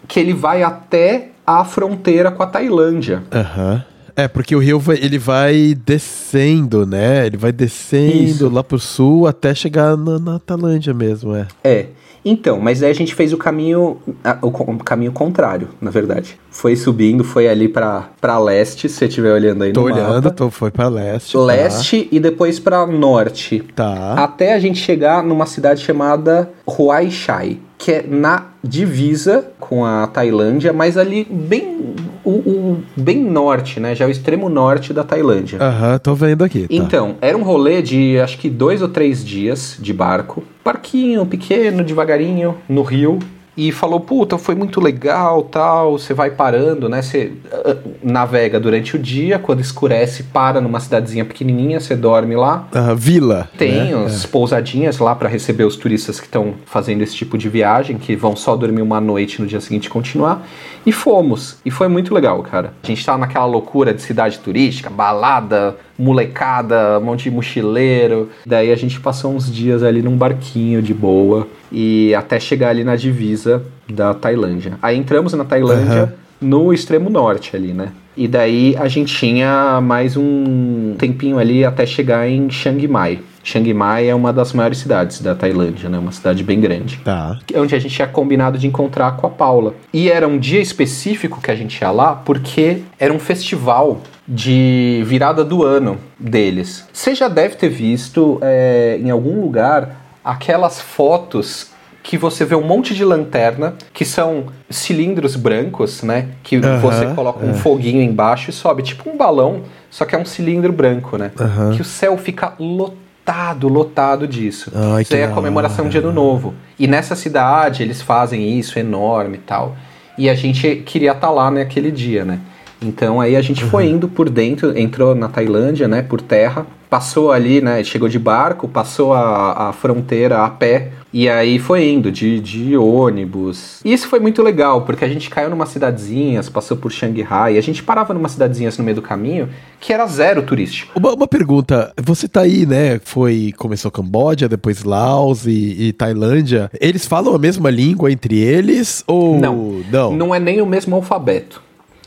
que ele vai até a fronteira com a Tailândia. Aham. É, porque o rio vai, ele vai descendo, né? Ele vai descendo Isso. lá pro sul até chegar na, na Tailândia mesmo, é. É. Então, mas aí a gente fez o caminho, o, caminho contrário, na verdade. Foi subindo, foi ali pra, pra leste, se você estiver olhando aí Tô no olhando, mapa. tô, foi pra leste. tá. Leste e depois pra norte. Tá. Até a gente chegar numa cidade chamada Huai Chai, que é na divisa com a Tailândia, mas ali bem o, o- bem norte, né? Já é o extremo norte da Tailândia. Aham, tô vendo aqui. Tá. Então, era um rolê de acho que dois ou três dias de barco. Barquinho pequeno, devagarinho, no rio. E falou, puta, foi muito legal, tal. Você vai parando, né? Você ah, navega durante o dia, quando escurece, para numa cidadezinha pequenininha, você dorme lá. Aham, vila. Tem né? uns pousadinhas lá para receber os turistas que estão fazendo esse tipo de viagem, que vão só dormir uma noite no dia seguinte continuar. E fomos. E foi muito legal, cara. A gente tava naquela loucura de cidade turística, balada, molecada, um monte de mochileiro. Daí a gente passou uns dias ali num barquinho de boa e até chegar ali na divisa da Tailândia. Aí entramos na Tailândia Aham. no extremo norte ali, né? E daí a gente tinha mais um tempinho ali até chegar em Chiang Mai. Chiang Mai é uma das maiores cidades da Tailândia, né? Uma cidade bem grande. Tá. Onde a gente tinha combinado de encontrar com a Paula. E era um dia específico que a gente ia lá, porque era um festival de virada do ano deles. Você já deve ter visto é, em algum lugar aquelas fotos que você vê um monte de lanterna, que são cilindros brancos, né? Que você coloca um é. foguinho embaixo e sobe, tipo um balão, só que é um cilindro branco, né? Que o céu fica lotado, lotado disso. Ai, Isso aí é a comemoração de Ano Novo. E nessa cidade eles fazem isso enorme e tal. E a gente queria estar lá naquele dia, né? Então aí a gente foi Uhum. indo por dentro, entrou na Tailândia, né, por terra, passou ali, né, chegou de barco, passou a, a fronteira a pé, e aí foi indo de, de ônibus. E isso foi muito legal, porque a gente caiu numa cidadezinhas, passou por Shanghai, e a gente parava numa cidadezinhas no meio do caminho que era zero turístico. Uma, uma pergunta, você tá aí, né? Foi, começou Camboja, depois Laos e, e Tailândia. Eles falam a mesma língua entre eles ou Não, Não, não é nem o mesmo alfabeto.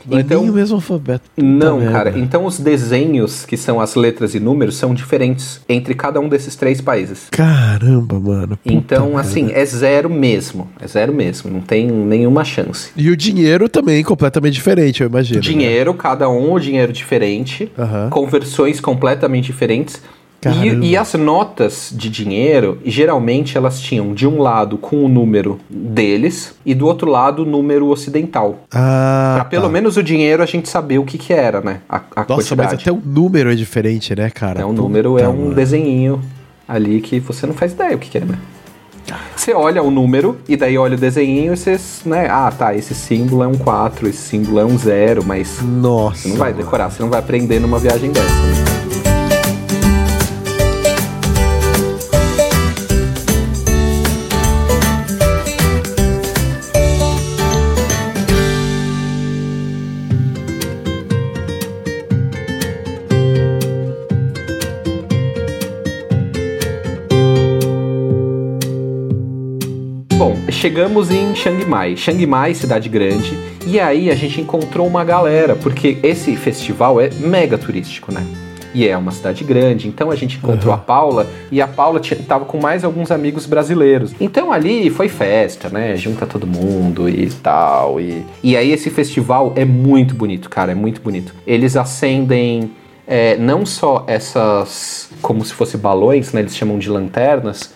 Então, nem o mesmo alfabeto. Não, merda. cara. Então os desenhos, que são as letras e números, são diferentes entre cada um desses três países. Caramba, mano. Então, merda. assim, é zero mesmo. É zero mesmo. Não tem nenhuma chance. E o dinheiro também completamente diferente, eu imagino. né? Dinheiro, cada um o dinheiro diferente. Conversões completamente diferentes. E, e, as notas de dinheiro, geralmente elas tinham de um lado com o número deles e do outro lado o número ocidental. Ah. Pra pelo tá. menos o dinheiro a gente saber o que que era, né? A, a Nossa, quantidade. mas até o número é diferente, né, cara? É um número, é Puta, um mano. desenhinho ali que você não faz ideia o que, que é, né? Você olha o número e daí olha o desenhinho e você, né? Ah, tá, esse símbolo é um 4, esse símbolo é um 0, mas Nossa. você não vai decorar, você não vai aprender numa viagem dessa. Né? Bom, chegamos em Chiang Mai. Chiang Mai, cidade grande. E aí a gente encontrou uma galera, porque esse festival é mega turístico, né? E é uma cidade grande, então a gente encontrou a Paula e a Paula tava com mais alguns amigos brasileiros. Então ali foi festa, né? Junta todo mundo e tal. E, e aí esse festival é muito bonito, cara, é muito bonito. Eles acendem é, não só essas, como se fossem balões, né? Eles chamam de lanternas,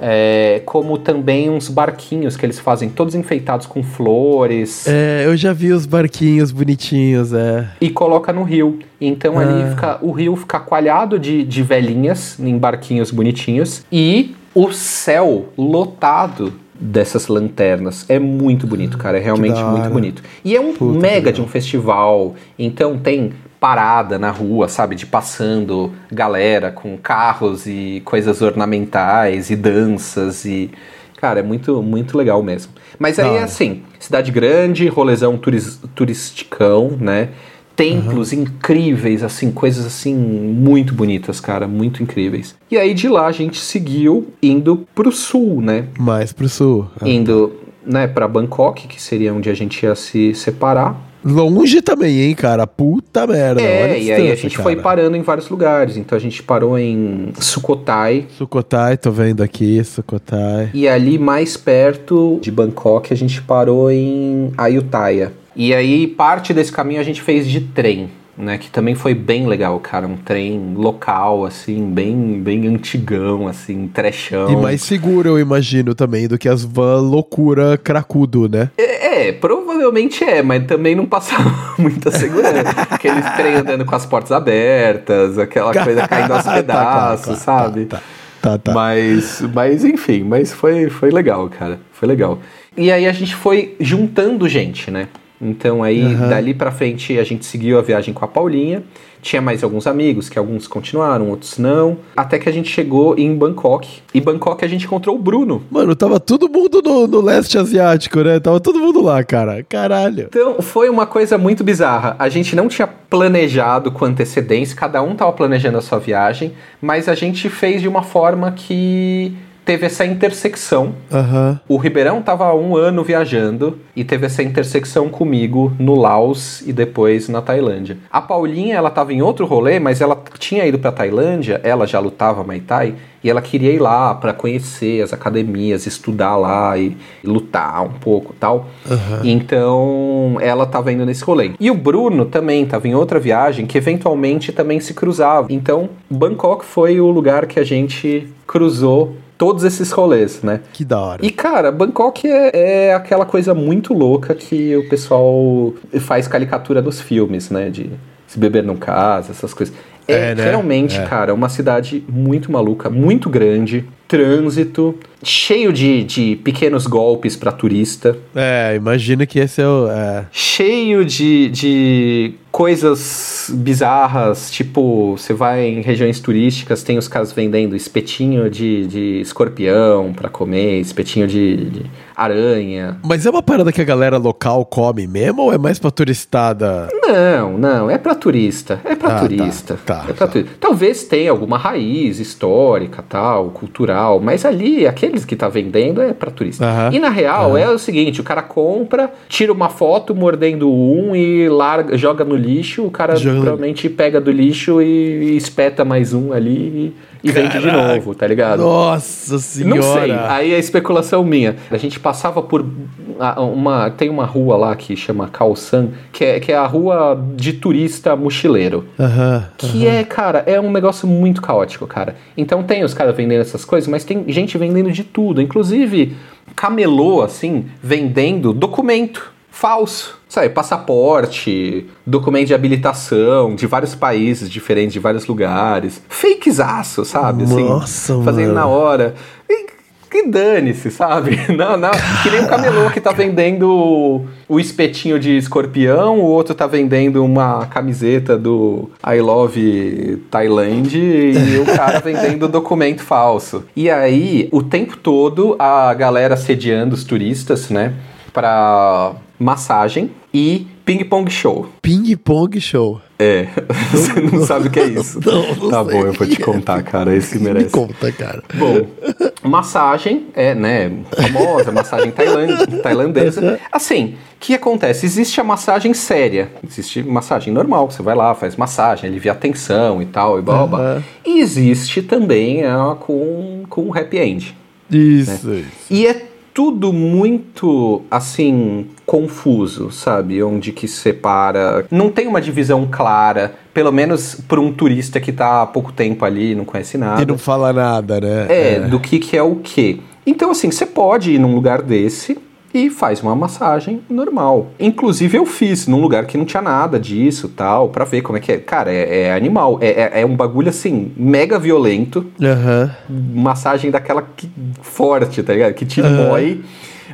é, como também uns barquinhos que eles fazem todos enfeitados com flores É, eu já vi os barquinhos bonitinhos, é. e coloca no rio. Então ali Ah. fica, o rio fica coalhado de, de velhinhas em barquinhos bonitinhos e o céu lotado dessas lanternas. É muito bonito, cara. É realmente muito bonito. E é um Puta, mega de um festival. Então tem parada na rua, sabe? De passando galera com carros e coisas ornamentais e danças e. Cara, é muito, muito legal mesmo. Mas aí Da é assim, cidade grande, rolezão turis, turisticão, né? Templos incríveis, assim, coisas assim muito bonitas, cara, muito incríveis. E aí de lá a gente seguiu indo pro sul, né? Mais pro sul. Ah. Indo, né, para Bangkok, que seria onde a gente ia se separar. Longe também, hein, cara? Puta merda. olha é, a e aí a gente cara. foi parando em vários lugares. Então a gente parou em Sukhothai, Sukhothai, tô vendo aqui, Sukhothai. E ali mais perto de Bangkok a gente parou em Ayutthaya. E aí parte desse caminho a gente fez de trem, né? Que também foi bem legal, cara. Um trem local, assim, bem, bem antigão, assim, trechão. E mais seguro, eu imagino, também, do que as van loucura cracudo, né? É, é, provavelmente é, mas também não passava muita segurança. Aqueles trem andando com as portas abertas, aquela coisa caindo aos Tá, claro, pedaços, claro, sabe? Tá, tá, tá. Mas, mas enfim, mas foi, foi legal, cara. Foi legal. E aí a gente foi juntando gente, né? Então aí, Aham. dali pra frente, a gente seguiu a viagem com a Paulinha. Tinha mais alguns amigos, que alguns continuaram, outros não. Até que a gente chegou em Bangkok. E Bangkok a gente encontrou o Bruno. Mano, tava todo mundo no, no leste asiático, né? Tava todo mundo lá, cara. Caralho. Então, foi uma coisa muito bizarra. A gente não tinha planejado com antecedência, cada um tava planejando a sua viagem, mas a gente fez de uma forma que teve essa intersecção. Aham. O Ribeirão tava há um ano viajando e teve essa intersecção comigo no Laos e depois na Tailândia. A Paulinha, ela tava em outro rolê, mas ela tinha ido pra Tailândia, ela já lutava Muay Thai e ela queria ir lá pra conhecer as academias, estudar lá e, e lutar um pouco, tal. Então, ela tava indo nesse rolê. E o Bruno também tava em outra viagem que eventualmente também se cruzava. Então, Bangkok foi o lugar que a gente cruzou todos esses rolês, né? Que da hora. E, cara, Bangkok é, é aquela coisa muito louca que o pessoal faz caricatura nos filmes, né? De se beber não casa, essas coisas. É, É, né? realmente, É. cara, uma cidade muito maluca, muito grande, trânsito, cheio de, de pequenos golpes pra turista, É, imagina que esse é o. É. cheio de, de coisas bizarras, tipo, você vai em regiões turísticas, tem os caras vendendo espetinho de, de escorpião pra comer, espetinho de, de aranha. Mas é uma parada que a galera local come mesmo ou é mais pra turistada? Não, não, é pra turista, é pra Ah, turista. tá, tá, é pra tá. turista. Talvez tenha alguma raiz histórica, tal, cultural, mas ali, aqueles que tá vendendo é pra turista. Aham, E na real é o seguinte, o cara compra, tira uma foto mordendo um e larga, joga no lixo, o cara Joga... provavelmente pega do lixo e, espeta mais um ali e, e vende de novo, tá ligado? Nossa senhora! Não sei, aí é especulação minha. A gente passava por uma. Tem uma rua lá que chama Calçan, que é, que é a rua de turista mochileiro. Uhum, que é, cara, é um negócio muito caótico, cara. Então tem os caras vendendo essas coisas, mas tem gente vendendo de tudo. Inclusive, camelô, assim, vendendo documento falso. Sabe, passaporte, documento de habilitação de vários países diferentes, de vários lugares. Fakezaço, sabe? Assim, Nossa, Fazendo mano. na hora. E que dane-se, sabe? Não, não. Que nem o camelô que tá vendendo o espetinho de escorpião, o outro tá vendendo uma camiseta do I Love Thailand e o cara vendendo documento falso. E aí, o tempo todo, a galera sediando os turistas, né? Pra massagem e ping-pong show. Ping-pong show. É, você não sabe o que é isso. Não, não tá bom, eu vou te contar, cara. Esse merece. Me conta, cara. Bom, massagem é, né, famosa, massagem tailand, tailandesa. Assim, o que acontece? Existe a massagem séria, existe massagem normal, você vai lá, faz massagem, alivia a tensão e tal, e blá, blá. Uhum. E existe também a com, com happy end. Isso, né? isso. E é tudo muito assim confuso, sabe? Onde que separa. Não tem uma divisão clara, pelo menos para um turista que está há pouco tempo ali, não conhece nada. E não fala nada, né? É, é. do que, que é o que. Então, assim, você pode ir num lugar desse e faz uma massagem normal. Inclusive eu fiz num lugar que não tinha nada disso tal, para ver como é que é. Cara, é, é animal. É, é, é, um bagulho assim, mega violento. Uhum. Massagem daquela que, forte, tá ligado? Que te uhum. mói.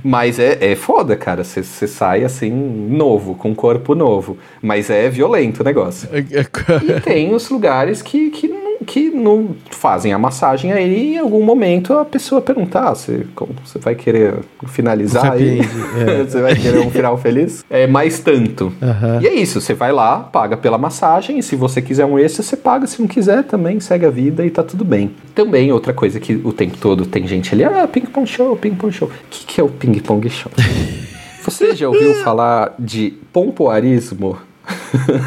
Mas é, é foda, cara. Você sai assim, novo, com corpo novo. Mas é violento o negócio. É, é e tem os lugares que, que que não fazem a massagem aí em algum momento a pessoa perguntar ah, você, como, você vai querer finalizar aí? É. você vai querer um final feliz? É mais tanto. Uhum. E é isso, você vai lá, paga pela massagem e se você quiser um extra, você paga. Se não quiser, também segue a vida e tá tudo bem. Também outra coisa que o tempo todo tem gente ali, ah, ping-pong show, ping-pong show. O que, que é o ping-pong show? Você já ouviu falar de pompoarismo?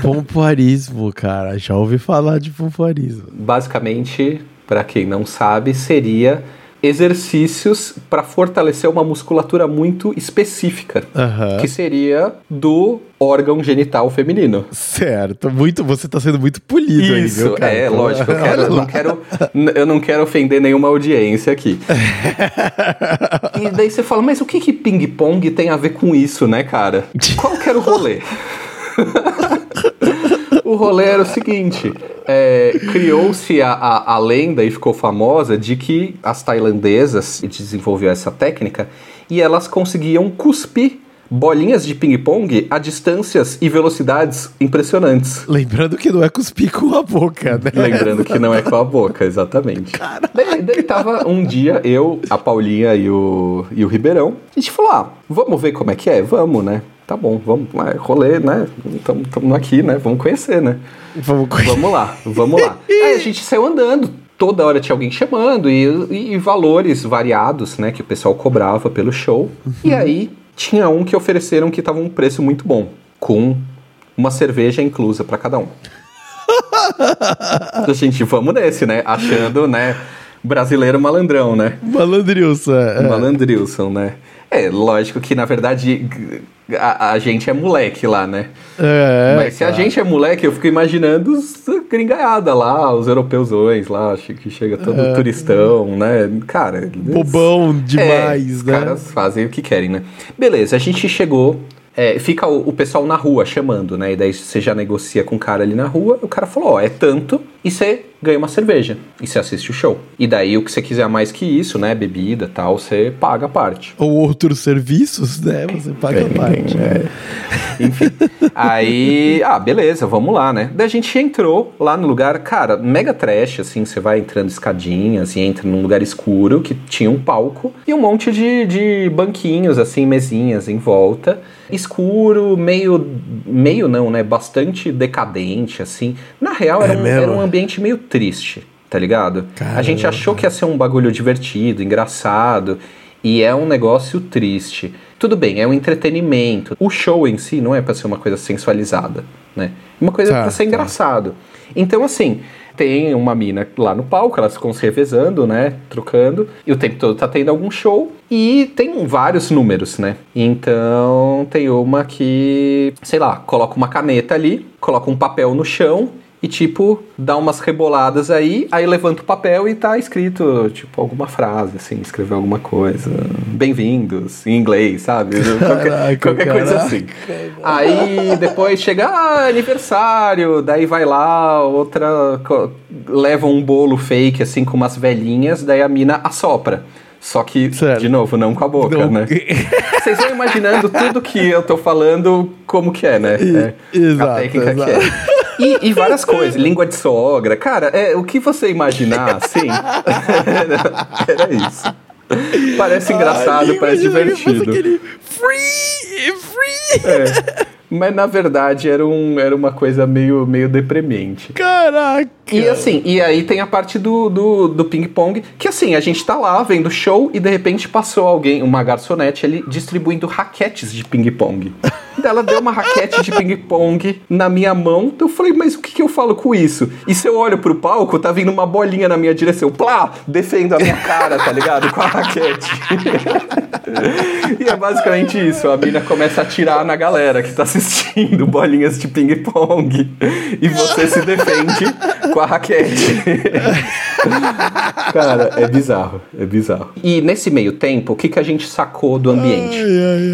Pompoarismo, cara. Já ouvi falar de pompoarismo. Basicamente, para quem não sabe, seria exercícios para fortalecer uma musculatura muito específica, uhum. que seria do órgão genital feminino. Certo, muito, você está sendo muito polido Isso, aí, viu, cara? é, lógico, eu, quero, eu não quero, eu não quero ofender nenhuma audiência aqui. e daí você fala, mas o que que ping-pong tem a ver com isso, né, cara? Qual que era o rolê? O rolê era o seguinte: é, criou-se a, a, a, lenda e ficou famosa de que as tailandesas desenvolveu essa técnica e elas conseguiam cuspir bolinhas de ping-pong a distâncias e velocidades impressionantes. Lembrando que não é cuspir com a boca, né? Lembrando que não é com a boca, exatamente. Daí, daí tava um dia eu, a Paulinha e o, e o Ribeirão. A gente falou: ah, vamos ver como é que é? Vamos, né? Tá bom, vamos lá, é rolê, né? Estamos aqui, né? Vamos conhecer, né? Vamos, conhecer. vamos lá, vamos lá. Aí a gente saiu andando, toda hora tinha alguém chamando e, e, e, valores variados, né? Que o pessoal cobrava pelo show. Uhum. E aí tinha um que ofereceram que tava um preço muito bom, com uma cerveja inclusa para cada um. a gente, vamos nesse, né? Achando, né? Brasileiro malandrão, né? Malandrilson. É. Malandrilson, né? É, lógico que na verdade a, a, gente é moleque lá, né? É, Mas se a gente é moleque, eu fico imaginando os gringaiada lá, os europeusões lá, que chega todo é. turistão, né? Cara. Bobão demais, é, né? Os caras fazem o que querem, né? Beleza, a gente chegou. É, fica o, o, pessoal na rua chamando, né? E daí você já negocia com o cara ali na rua. O cara falou: Ó, é tanto. E você ganha uma cerveja e você assiste o show. E daí o que você quiser mais que isso, né, bebida tal, você paga a parte. Ou outros serviços, né, você paga é, a parte. É. Enfim. aí, ah, beleza, vamos lá, né? Daí a gente entrou lá no lugar, cara, mega trash, assim, você vai entrando escadinhas e entra num lugar escuro que tinha um palco e um monte de, de banquinhos, assim, mesinhas em volta. Escuro, meio, meio não, né, bastante decadente, assim. Na real, era, é um, era um ambiente meio triste, tá ligado? Caramba. A gente achou que ia ser um bagulho divertido, engraçado, e é um negócio triste. tudo bem, é um entretenimento. O show em si não é pra ser uma coisa sensualizada, né? Uma coisa Tá, pra ser tá. engraçado. Então, assim, tem uma mina lá no palco, elas ficam se revezando, né? Trocando. E o tempo todo tá tendo algum show. E tem vários números, né? Então, tem uma que, sei lá, coloca uma caneta ali, coloca um papel no chão. E, tipo, dá umas reboladas aí, aí levanta o papel e tá escrito, tipo, alguma frase, assim, escreveu alguma coisa. Bem-vindos, em inglês, sabe? qualquer Caraca, qualquer coisa assim. Aí depois chega, ah, aniversário, daí vai lá, outra leva um bolo fake, assim, com umas velhinhas, daí a mina assopra. Só que, Certo. de novo, não com a boca, Não. né? Vocês vão imaginando tudo que eu tô falando, como que é, né? É, exato, a técnica exato. que é. E, e várias coisas, língua de sogra. Cara, é, o que você imaginar, assim, era isso. Parece engraçado, Ai, parece divertido. aquele free, free. É. Mas na verdade era, um, era uma coisa meio, meio deprimente. Caraca. E assim, e aí tem a parte do, do, do ping-pong, que assim, a gente tá lá vendo show e de repente passou alguém, uma garçonete ali, distribuindo raquetes de ping-pong. Ela deu uma raquete de ping-pong na minha mão, eu falei, mas o que, que eu falo com isso? E se eu olho pro palco, tá vindo uma bolinha na minha direção, plá, defendo a minha cara, tá ligado? Com a raquete. e é basicamente isso, a mina começa a atirar na galera que tá assistindo bolinhas de ping-pong e você se defende com a raquete. Cara, é bizarro, é bizarro. E nesse meio tempo, o que, que a gente sacou do ambiente?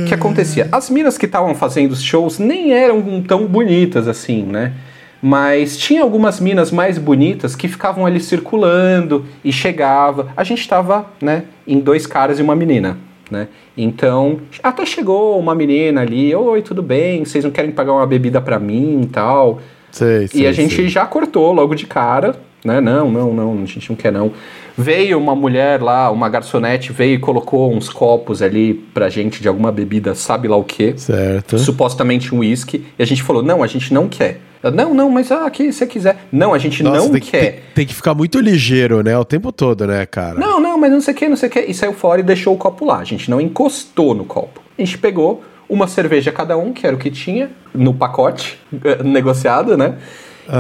O que acontecia? As minas que estavam fazendo os shows nem eram tão bonitas assim, né? Mas tinha algumas minas mais bonitas que ficavam ali circulando e chegava. A gente tava, né, em dois caras e uma menina, né? Então, até chegou uma menina ali, oi, tudo bem? Vocês não querem pagar uma bebida pra mim e tal? Sei, sei, e a gente sei. já cortou logo de cara, né? Não, não, não, a gente não quer não. Veio uma mulher lá, uma garçonete, veio e colocou uns copos ali pra gente de alguma bebida, sabe lá o quê? Certo. Supostamente um uísque. E a gente falou, não, a gente não quer. Ela, não, não, mas ah, aqui, se você quiser. Não, a gente Nossa, não tem que, quer. tem, tem que ficar muito ligeiro, né? O tempo todo, né, cara? Não, não, mas não sei o que, não sei o que. E saiu fora e deixou o copo lá. A gente não encostou no copo. A gente pegou uma cerveja cada um, que era o que tinha, no pacote eh, negociado, né?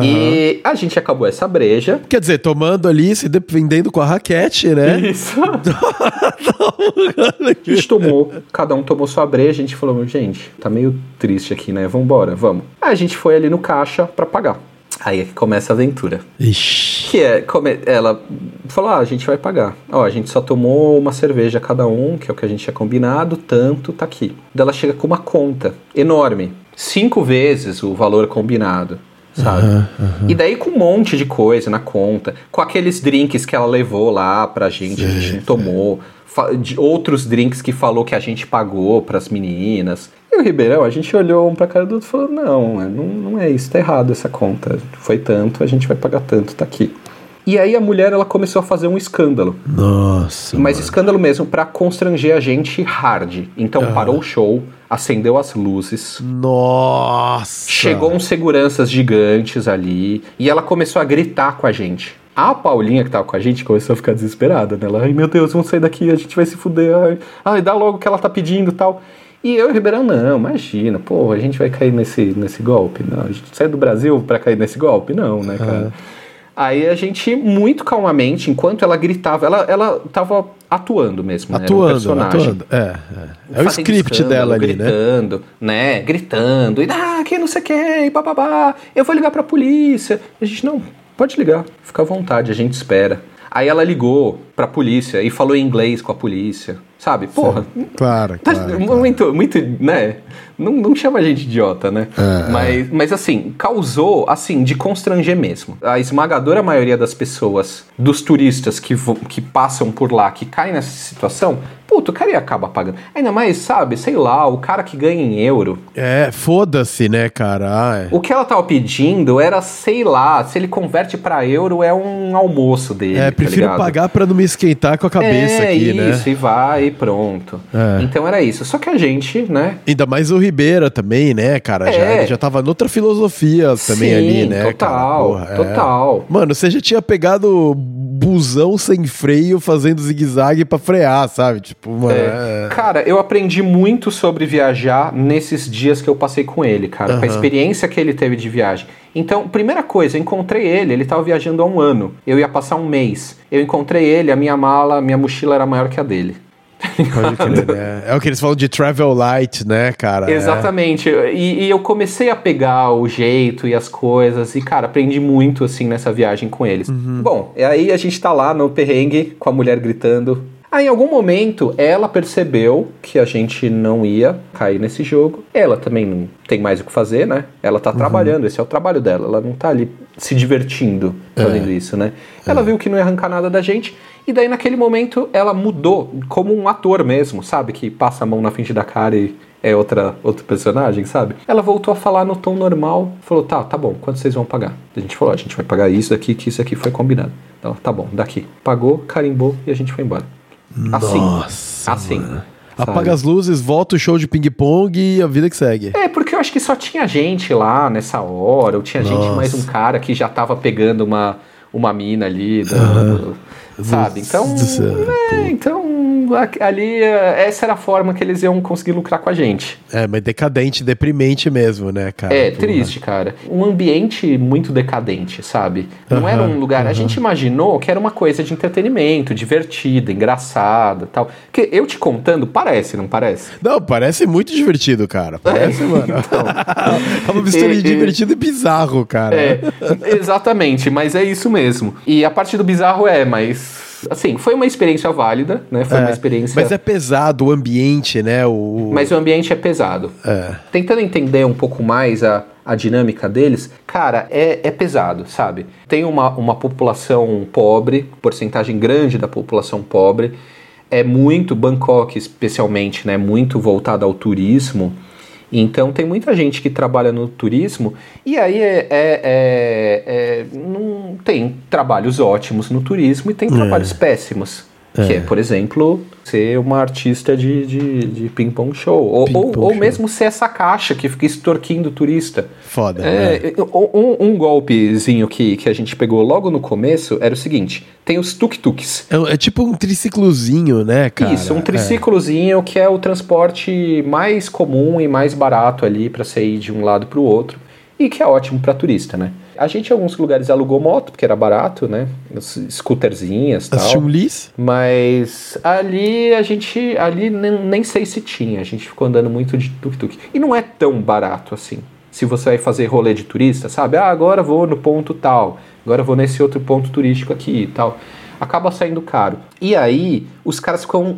E a gente acabou essa breja. Quer dizer, tomando ali, se defendendo com a raquete, né? Isso. A gente tomou, cada um tomou sua breja, a gente falou, gente, tá meio triste aqui, né? Vambora, vamos. Aí a gente foi ali no caixa pra pagar. Aí é que começa a aventura. Ixi. Que é, come- ela falou, ah, a gente vai pagar. Ó, a gente só tomou uma cerveja cada um, que é o que a gente tinha combinado, tanto, tá aqui. Daí ela chega com uma conta enorme. Cinco vezes o valor combinado, sabe? E daí com um monte de coisa na conta, com aqueles drinks que ela levou lá pra gente, a gente não tomou. De outros drinks que falou que a gente pagou pras meninas. E o Ribeirão, a gente olhou um pra cara do outro e falou: não, é- não, não é isso, tá errado essa conta. Foi tanto, a gente vai pagar tanto, tá aqui. E aí a mulher ela começou a fazer um escândalo. Nossa. Mas mano. escândalo mesmo pra constranger a gente hard. Então parou o show, acendeu as luzes. Nossa. Chegou uns seguranças gigantes ali e ela começou a gritar com a gente. A Paulinha que tava com a gente começou a ficar desesperada, né? Ela, ai meu Deus, vamos sair daqui, a gente vai se fuder. Ai, ai dá logo o que ela tá pedindo e tal. E eu e o Ribeirão, não, imagina, pô, a gente vai cair nesse, nesse golpe. Não, a gente sai do Brasil pra cair nesse golpe? Não, né, cara? Aí a gente, muito calmamente, enquanto ela gritava, ela, ela tava atuando mesmo, né? Atuando, personagem atuando. É, é. É o script dela ali, né? gritando, né? Gritando, e ah, que não sei quem, e bababá, eu vou ligar pra polícia. A gente, não, pode ligar, fica à vontade, a gente espera. Aí ela ligou pra polícia e falou em inglês com a polícia, sabe? Porra, Claro, Tá claro. claro. muito, muito, né? Não, não chama a gente idiota, né? É, mas, mas assim, causou, assim, de constranger mesmo. A esmagadora maioria das pessoas, dos turistas que, que passam por lá, que caem nessa situação, puto, o cara ia acaba pagando. Ainda mais, sabe, sei lá, o cara que ganha em euro. É, foda-se, né, cara? O que ela tava pedindo era, sei lá, se ele converte pra euro, é um almoço dele. É, tá prefiro ligado? pagar pra não me esquentar com a cabeça é, aqui, né? isso, e vai e pronto. É. Então era isso. Só que a gente, né, Ainda mais o Ribeira também, né, cara? Já, É. ele já tava noutra filosofia também Sim, ali, né? total? Porra, é. total. Mano, você já tinha pegado busão sem freio fazendo zigue-zague pra frear, sabe? Tipo, mano. É. Cara, eu aprendi muito sobre viajar nesses dias que eu passei com ele, cara. Com a experiência que ele teve de viagem. Então, primeira coisa, eu encontrei ele, ele tava viajando há um ano. Eu ia passar um mês. Eu encontrei ele, a minha mala, minha mochila era maior que a dele. Pode crer, né? É o que eles falam de travel light, né, cara? Exatamente. E, e eu comecei a pegar o jeito e as coisas. E, cara, aprendi muito, assim, nessa viagem com eles. Bom, e aí a gente tá lá no perrengue com a mulher gritando. Aí, em algum momento, ela percebeu que a gente não ia cair nesse jogo. Ela também não tem mais o que fazer, né? Ela tá trabalhando, esse é o trabalho dela. Ela não tá ali se divertindo fazendo isso, né? Ela viu que não ia arrancar nada da gente. E daí, naquele momento, ela mudou como um ator mesmo, sabe? Que passa a mão na frente da cara e é outra, outro personagem, sabe? Ela voltou a falar no tom normal, falou, tá, tá bom, quanto vocês vão pagar? A gente falou, a gente vai pagar isso aqui, que isso aqui foi combinado. Então, tá bom, daqui. Pagou, carimbou e a gente foi embora. Assim. Nossa, assim. mano. sabe? Apaga as luzes, volta o show de ping-pong e a vida que segue. É, porque eu acho que só tinha gente lá nessa hora, ou tinha gente Nossa. mais um cara que já tava pegando uma, uma mina ali, do- do- sabe? Então, Deus do céu, é, então ali é, essa era a forma que eles iam conseguir lucrar com a gente. É, mas decadente, deprimente mesmo, né, cara? É, triste, cara. Um ambiente muito decadente, sabe? Não era um lugar. A gente imaginou que era uma coisa de entretenimento, divertida, engraçada tal. Porque eu te contando, parece, não parece? Não, parece muito divertido, cara. Parece, mano. é uma mistura de divertido e bizarro, cara. É, exatamente, mas é isso mesmo. E a parte do bizarro é, mas. Assim, foi uma experiência válida, né? Foi uma É, experiência. Mas é pesado o ambiente, né? O, Mas o ambiente é pesado. É. Tentando entender um pouco mais a, a dinâmica deles, cara, é, é pesado, sabe? Tem uma, uma população pobre, porcentagem grande da população pobre, é muito, Bangkok especialmente, né? Muito voltada ao turismo. Então tem muita gente que trabalha no turismo e aí é, é- é- é- não tem trabalhos ótimos no turismo e tem trabalhos péssimos. Que é, por exemplo, ser uma artista de, de, de ping-pong show. Ou, ou, ou show. mesmo ser essa caixa que fica extorquindo o turista. Foda. né? É, um, um golpezinho que, que a gente pegou logo no começo era o seguinte: tem os tuk-tuks. É, é tipo um triciclozinho, né, cara? Isso, um É. triciclozinho que é o transporte mais comum e mais barato ali para você ir de um lado para o outro e que é ótimo para turista, né? A gente em alguns lugares alugou moto porque era barato, né? Scooterzinhas e tal. Assistiu? Mas ali a gente. Ali nem, nem sei se tinha. A gente ficou andando muito de tuk-tuk. E não é tão barato assim. Se você vai fazer rolê de turista, sabe? Ah, agora vou no ponto tal. Agora vou nesse outro ponto turístico aqui e tal. Acaba saindo caro. E aí, os caras ficam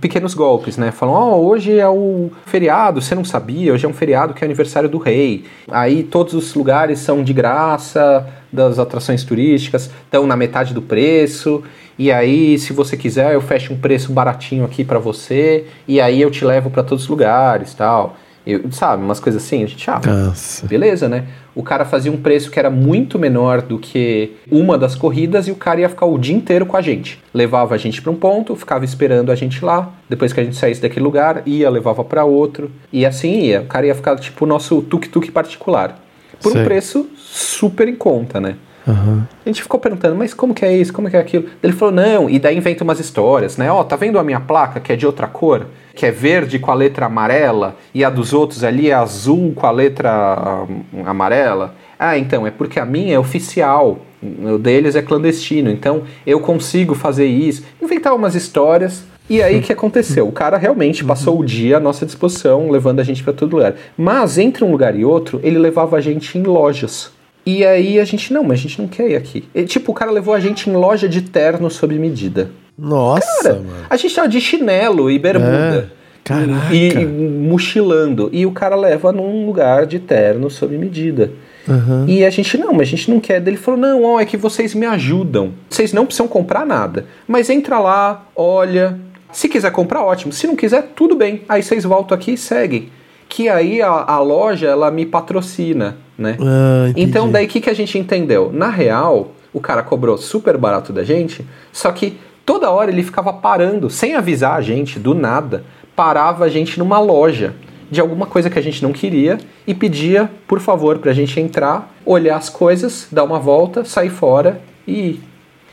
pequenos golpes, né? Falam, ó, hoje é o feriado, você não sabia, hoje é um feriado que é aniversário do rei. Aí todos os lugares são de graça, das atrações turísticas, estão na metade do preço. E aí, se você quiser, eu fecho um preço baratinho aqui pra você. E aí eu te levo pra todos os lugares, tal. Eu, sabe, umas coisas assim, a gente, ah, Nossa. beleza, né? O cara fazia um preço que era muito menor do que uma das corridas e o cara ia ficar o dia inteiro com a gente. Levava a gente pra um ponto, ficava esperando a gente lá. Depois que a gente saísse daquele lugar, ia, levava pra outro. E assim ia. O cara ia ficar tipo o nosso tuk-tuk particular. Por Sei. um preço super em conta, né? Aham. A gente ficou perguntando, mas como que é isso? Como que é aquilo? Ele falou, não, e daí inventa umas histórias, né? Ó, tá vendo a minha placa que é de outra cor? Que é verde com a letra amarela e a dos outros ali é azul com a letra hum, amarela? Ah, então, é porque a minha é oficial, o deles é clandestino, então eu consigo fazer isso. Inventar umas histórias. E aí o que aconteceu? O cara realmente passou o dia à nossa disposição, levando a gente para todo lugar. Mas entre um lugar e outro, ele levava a gente em lojas. E aí a gente, não, mas a gente não quer ir aqui. E, tipo, o cara levou a gente em loja de terno sob medida. Nossa, Cara, mano. a gente tava de chinelo e bermuda. É, caraca. E, e mochilando. E o cara leva num lugar de terno sob medida. Aham. E a gente, não, mas a gente não quer. Ele falou, não, ó, é que vocês me ajudam. Vocês não precisam comprar nada. Mas entra lá, olha. Se quiser comprar, ótimo. Se não quiser, tudo bem. Aí vocês voltam aqui e seguem. Que aí a, a loja, ela me patrocina, né? Ah. Então, daí o que, que a gente entendeu? Na real, o cara cobrou super barato da gente, só que toda hora ele ficava parando, sem avisar a gente, do nada, parava a gente numa loja de alguma coisa que a gente não queria e pedia, por favor, pra gente entrar, olhar as coisas, dar uma volta, sair fora e ir.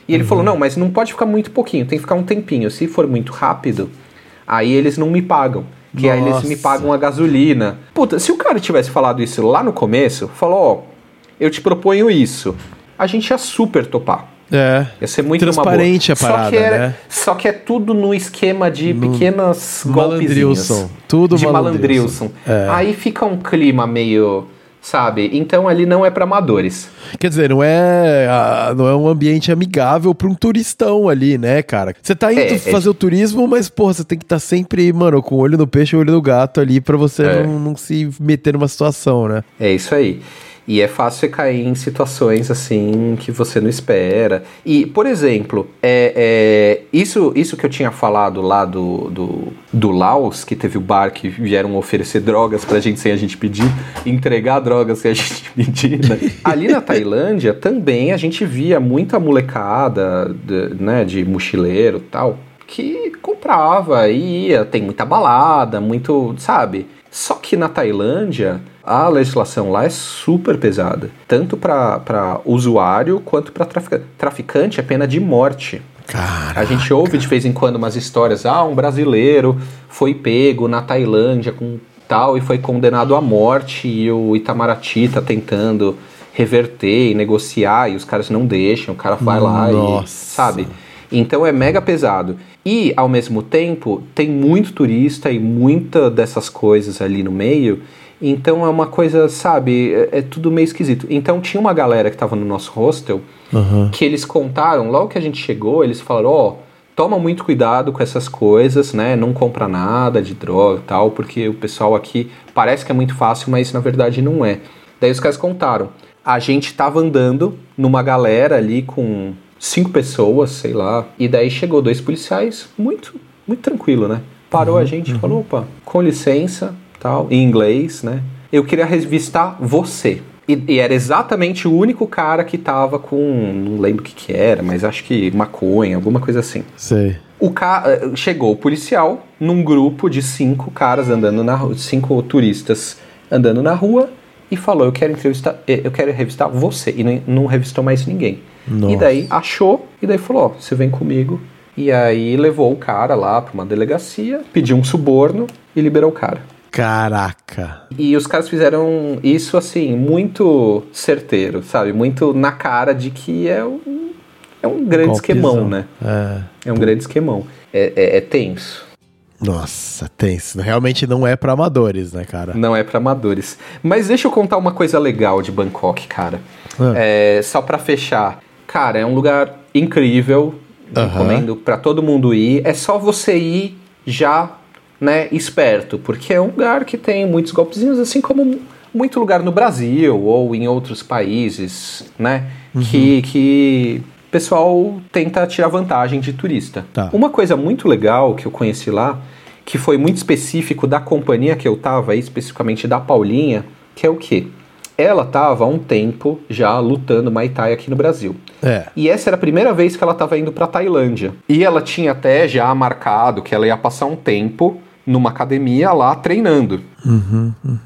E ele falou: não, mas não pode ficar muito pouquinho, tem que ficar um tempinho. Se for muito rápido, aí eles não me pagam. Que aí eles Nossa. me pagam a gasolina. Puta, se o cara tivesse falado isso lá no começo, falou: ó, eu te proponho isso, a gente ia super topar. É. Ia ser muito Transparente boa. a parada, só que era- né? Só que é tudo no esquema de pequenas golpezinhos. Malandrilson. Tudo de malandrilson. malandrilson. É. Aí fica um clima meio, sabe? Então ali não é pra amadores. Quer dizer, não é, não é um ambiente amigável pra um turistão ali, né, cara? Você tá indo É, é fazer o turismo, mas, porra, você tem que estar sempre, mano, com o olho no peixe e o olho no gato ali pra você É. não, não se meter numa situação, né? É isso aí. E é fácil você cair em situações assim que você não espera. E, por exemplo, é, é, isso, isso que eu tinha falado lá do, do, do Laos, que teve o bar que vieram oferecer drogas pra gente sem a gente pedir, entregar drogas sem a gente pedir. Né? Ali na Tailândia também a gente via muita molecada de, né, de mochileiro tal, que comprava e ia, tem muita balada, muito, sabe? Só que na Tailândia, a legislação lá é super pesada. Tanto para usuário quanto para traficante. Traficante é pena de morte. Cara. A gente ouve de vez em quando umas histórias. Ah, um brasileiro foi pego na Tailândia com tal e foi condenado à morte e o Itamaraty tá tentando reverter e negociar e os caras não deixam. O cara vai lá Nossa. e, sabe? Então é mega pesado. E, ao mesmo tempo, tem muito turista e muita dessas coisas ali no meio. Então é uma coisa, sabe, é, é tudo meio esquisito. Então tinha uma galera que tava no nosso hostel Aham. que eles contaram, logo que a gente chegou, eles falaram, ó, toma muito cuidado com essas coisas, né? Não compra nada de droga e tal, porque o pessoal aqui parece que é muito fácil, mas na verdade não é. Daí os caras contaram. A gente tava andando numa galera ali com cinco pessoas, sei lá, e daí chegou dois policiais, muito, muito tranquilo, né? Parou a gente e falou, opa, com licença, tal, em inglês, né? Eu queria revistar você. E, e era exatamente o único cara que tava com, não lembro o que que era, mas acho que maconha, alguma coisa assim. Sei. O ca... eh, Chegou o policial num grupo de cinco caras andando na rua, cinco turistas andando na rua e falou: Eu quero entrevistar, eh, eu quero revistar você. E não, não revistou mais ninguém. Nossa. E daí achou, e daí falou: Ó, você vem comigo. E aí levou o cara lá pra uma delegacia, pediu um suborno e liberou o cara. Caraca. E os caras fizeram isso assim, muito certeiro, sabe? Muito na cara de que é um, é um grande Golpezão. esquemão, né? É. É um grande esquemão. É, é- é tenso. Nossa, tenso. Realmente não é pra amadores, né, cara? Não é pra amadores. Mas deixa eu contar uma coisa legal de Bangkok, cara. Ah. É, só pra fechar. Cara, é um lugar incrível. Aham. Recomendo pra todo mundo ir. É só você ir já, né, esperto. Porque é um lugar que tem muitos golpezinhos, assim como muito lugar no Brasil ou em outros países, né? Uhum. Que, que o pessoal tenta tirar vantagem de turista. Tá. Uma coisa muito legal que eu conheci lá, que foi muito específico da companhia que eu tava, especificamente da Paulinha, que é o quê? Ela tava há um tempo já lutando Muay Thai aqui no Brasil. É. E essa era a primeira vez que ela estava indo para Tailândia. E ela tinha até já marcado que ela ia passar um tempo numa academia lá treinando.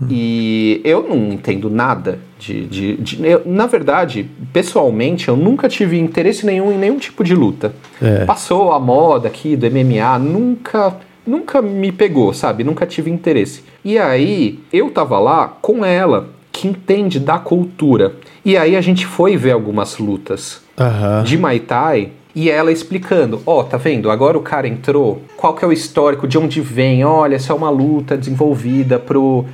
E eu não entendo nada de. de, de- eu- na verdade, pessoalmente, eu nunca tive interesse nenhum em nenhum tipo de luta. É. Passou a moda aqui do MMA, nunca. Nunca me pegou, sabe? Nunca tive interesse. E aí, eu tava lá com ela, que entende da cultura. E aí a gente foi ver algumas lutas Aham. de Muay Thai e ela explicando, ó, tá vendo? Agora o cara entrou, qual que é o histórico, de onde vem? Olha, essa é uma luta desenvolvida pro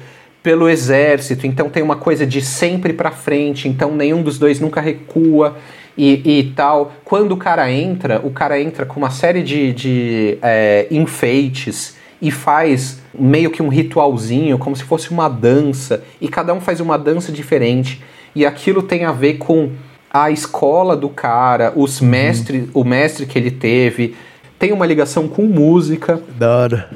pelo exército, então tem uma coisa de sempre pra frente, então nenhum dos dois nunca recua e, e tal. Quando o cara entra, o cara entra com uma série de, de é, enfeites e faz meio que um ritualzinho, como se fosse uma dança, e cada um faz uma dança diferente, e aquilo tem a ver com a escola do cara, os mestres, o mestre que ele teve, tem uma ligação com música.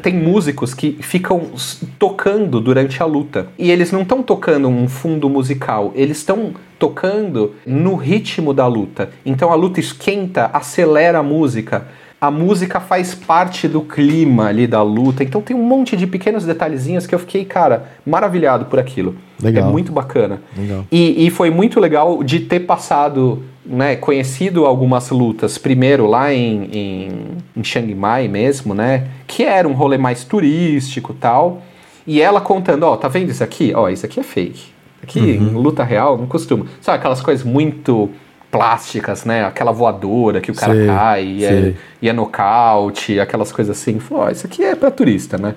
Tem músicos que ficam tocando durante a luta. E eles não estão tocando um fundo musical, eles estão tocando no ritmo da luta. Então a luta esquenta, acelera a música. a música faz parte do clima ali da luta. Então tem um monte de pequenos detalhezinhos que eu fiquei, cara, maravilhado por aquilo. Legal. É muito bacana. Legal. E, e foi muito legal de ter passado, né, conhecido algumas lutas. Primeiro lá em, em, em Chiang Mai mesmo, né? Que era um rolê mais turístico tal. E ela contando, ó, tá vendo isso aqui? Ó, isso aqui é fake. Aqui, em luta real, não costuma. Sabe aquelas coisas muito plásticas, né? Aquela voadora que o cara Sei, cai e é, e é nocaute, aquelas coisas assim. Falou, ó, isso aqui é pra turista, né?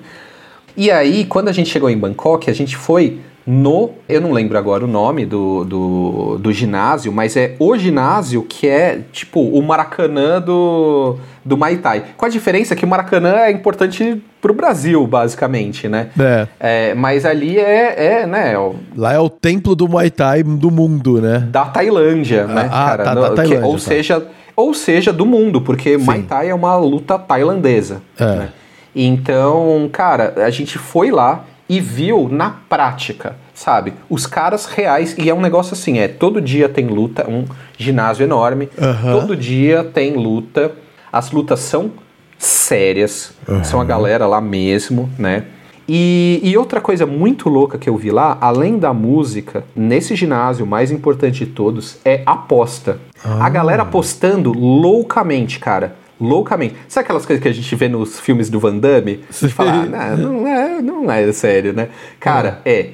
E aí, quando a gente chegou em Bangkok, a gente foi no. Eu não lembro agora o nome do, do, do ginásio, mas é o ginásio que é tipo o Maracanã do, do Muay Thai. Com a diferença que o Maracanã é importante pro Brasil, basicamente, né? É. É, mas ali é, é né, o- Lá é o templo do Muay Thai do mundo, né? da Tailândia, né, ah, cara? tá, No- da que- Tailândia, ou tá. seja, ou seja, do mundo, porque Muay Thai é uma luta tailandesa. É. né? Então, cara, a gente foi lá e viu na prática, sabe? Os caras reais, e é um negócio assim, é todo dia tem luta, um ginásio enorme, Aham. todo dia tem luta. As lutas são sérias, são a galera lá mesmo, né? E, e outra coisa muito louca que eu vi lá, além da música, nesse ginásio, o mais importante de todos, é aposta. A galera apostando loucamente, cara. Loucamente. Sabe aquelas coisas que a gente vê nos filmes do Van Damme? De falar, "Ah, não, é, não é sério, né? Cara, é.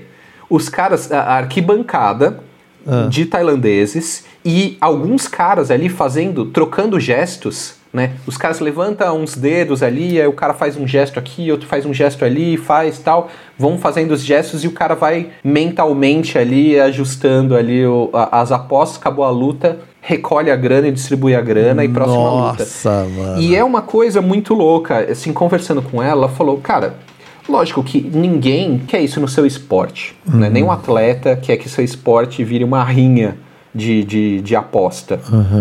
Os caras, a arquibancada de tailandeses e alguns caras ali fazendo, trocando gestos, né? Os caras levantam uns dedos ali, aí o cara faz um gesto aqui, outro faz um gesto ali, faz tal, vão fazendo os gestos e o cara vai mentalmente ali ajustando ali o- as apostas, acabou a luta, recolhe a grana e distribui a grana e próxima luta. Nossa, mano. E é uma coisa muito louca, assim, conversando com ela, ela falou, cara, lógico que ninguém quer isso no seu esporte, né? Nenhum atleta quer que seu esporte vire uma rinha de, de, de aposta.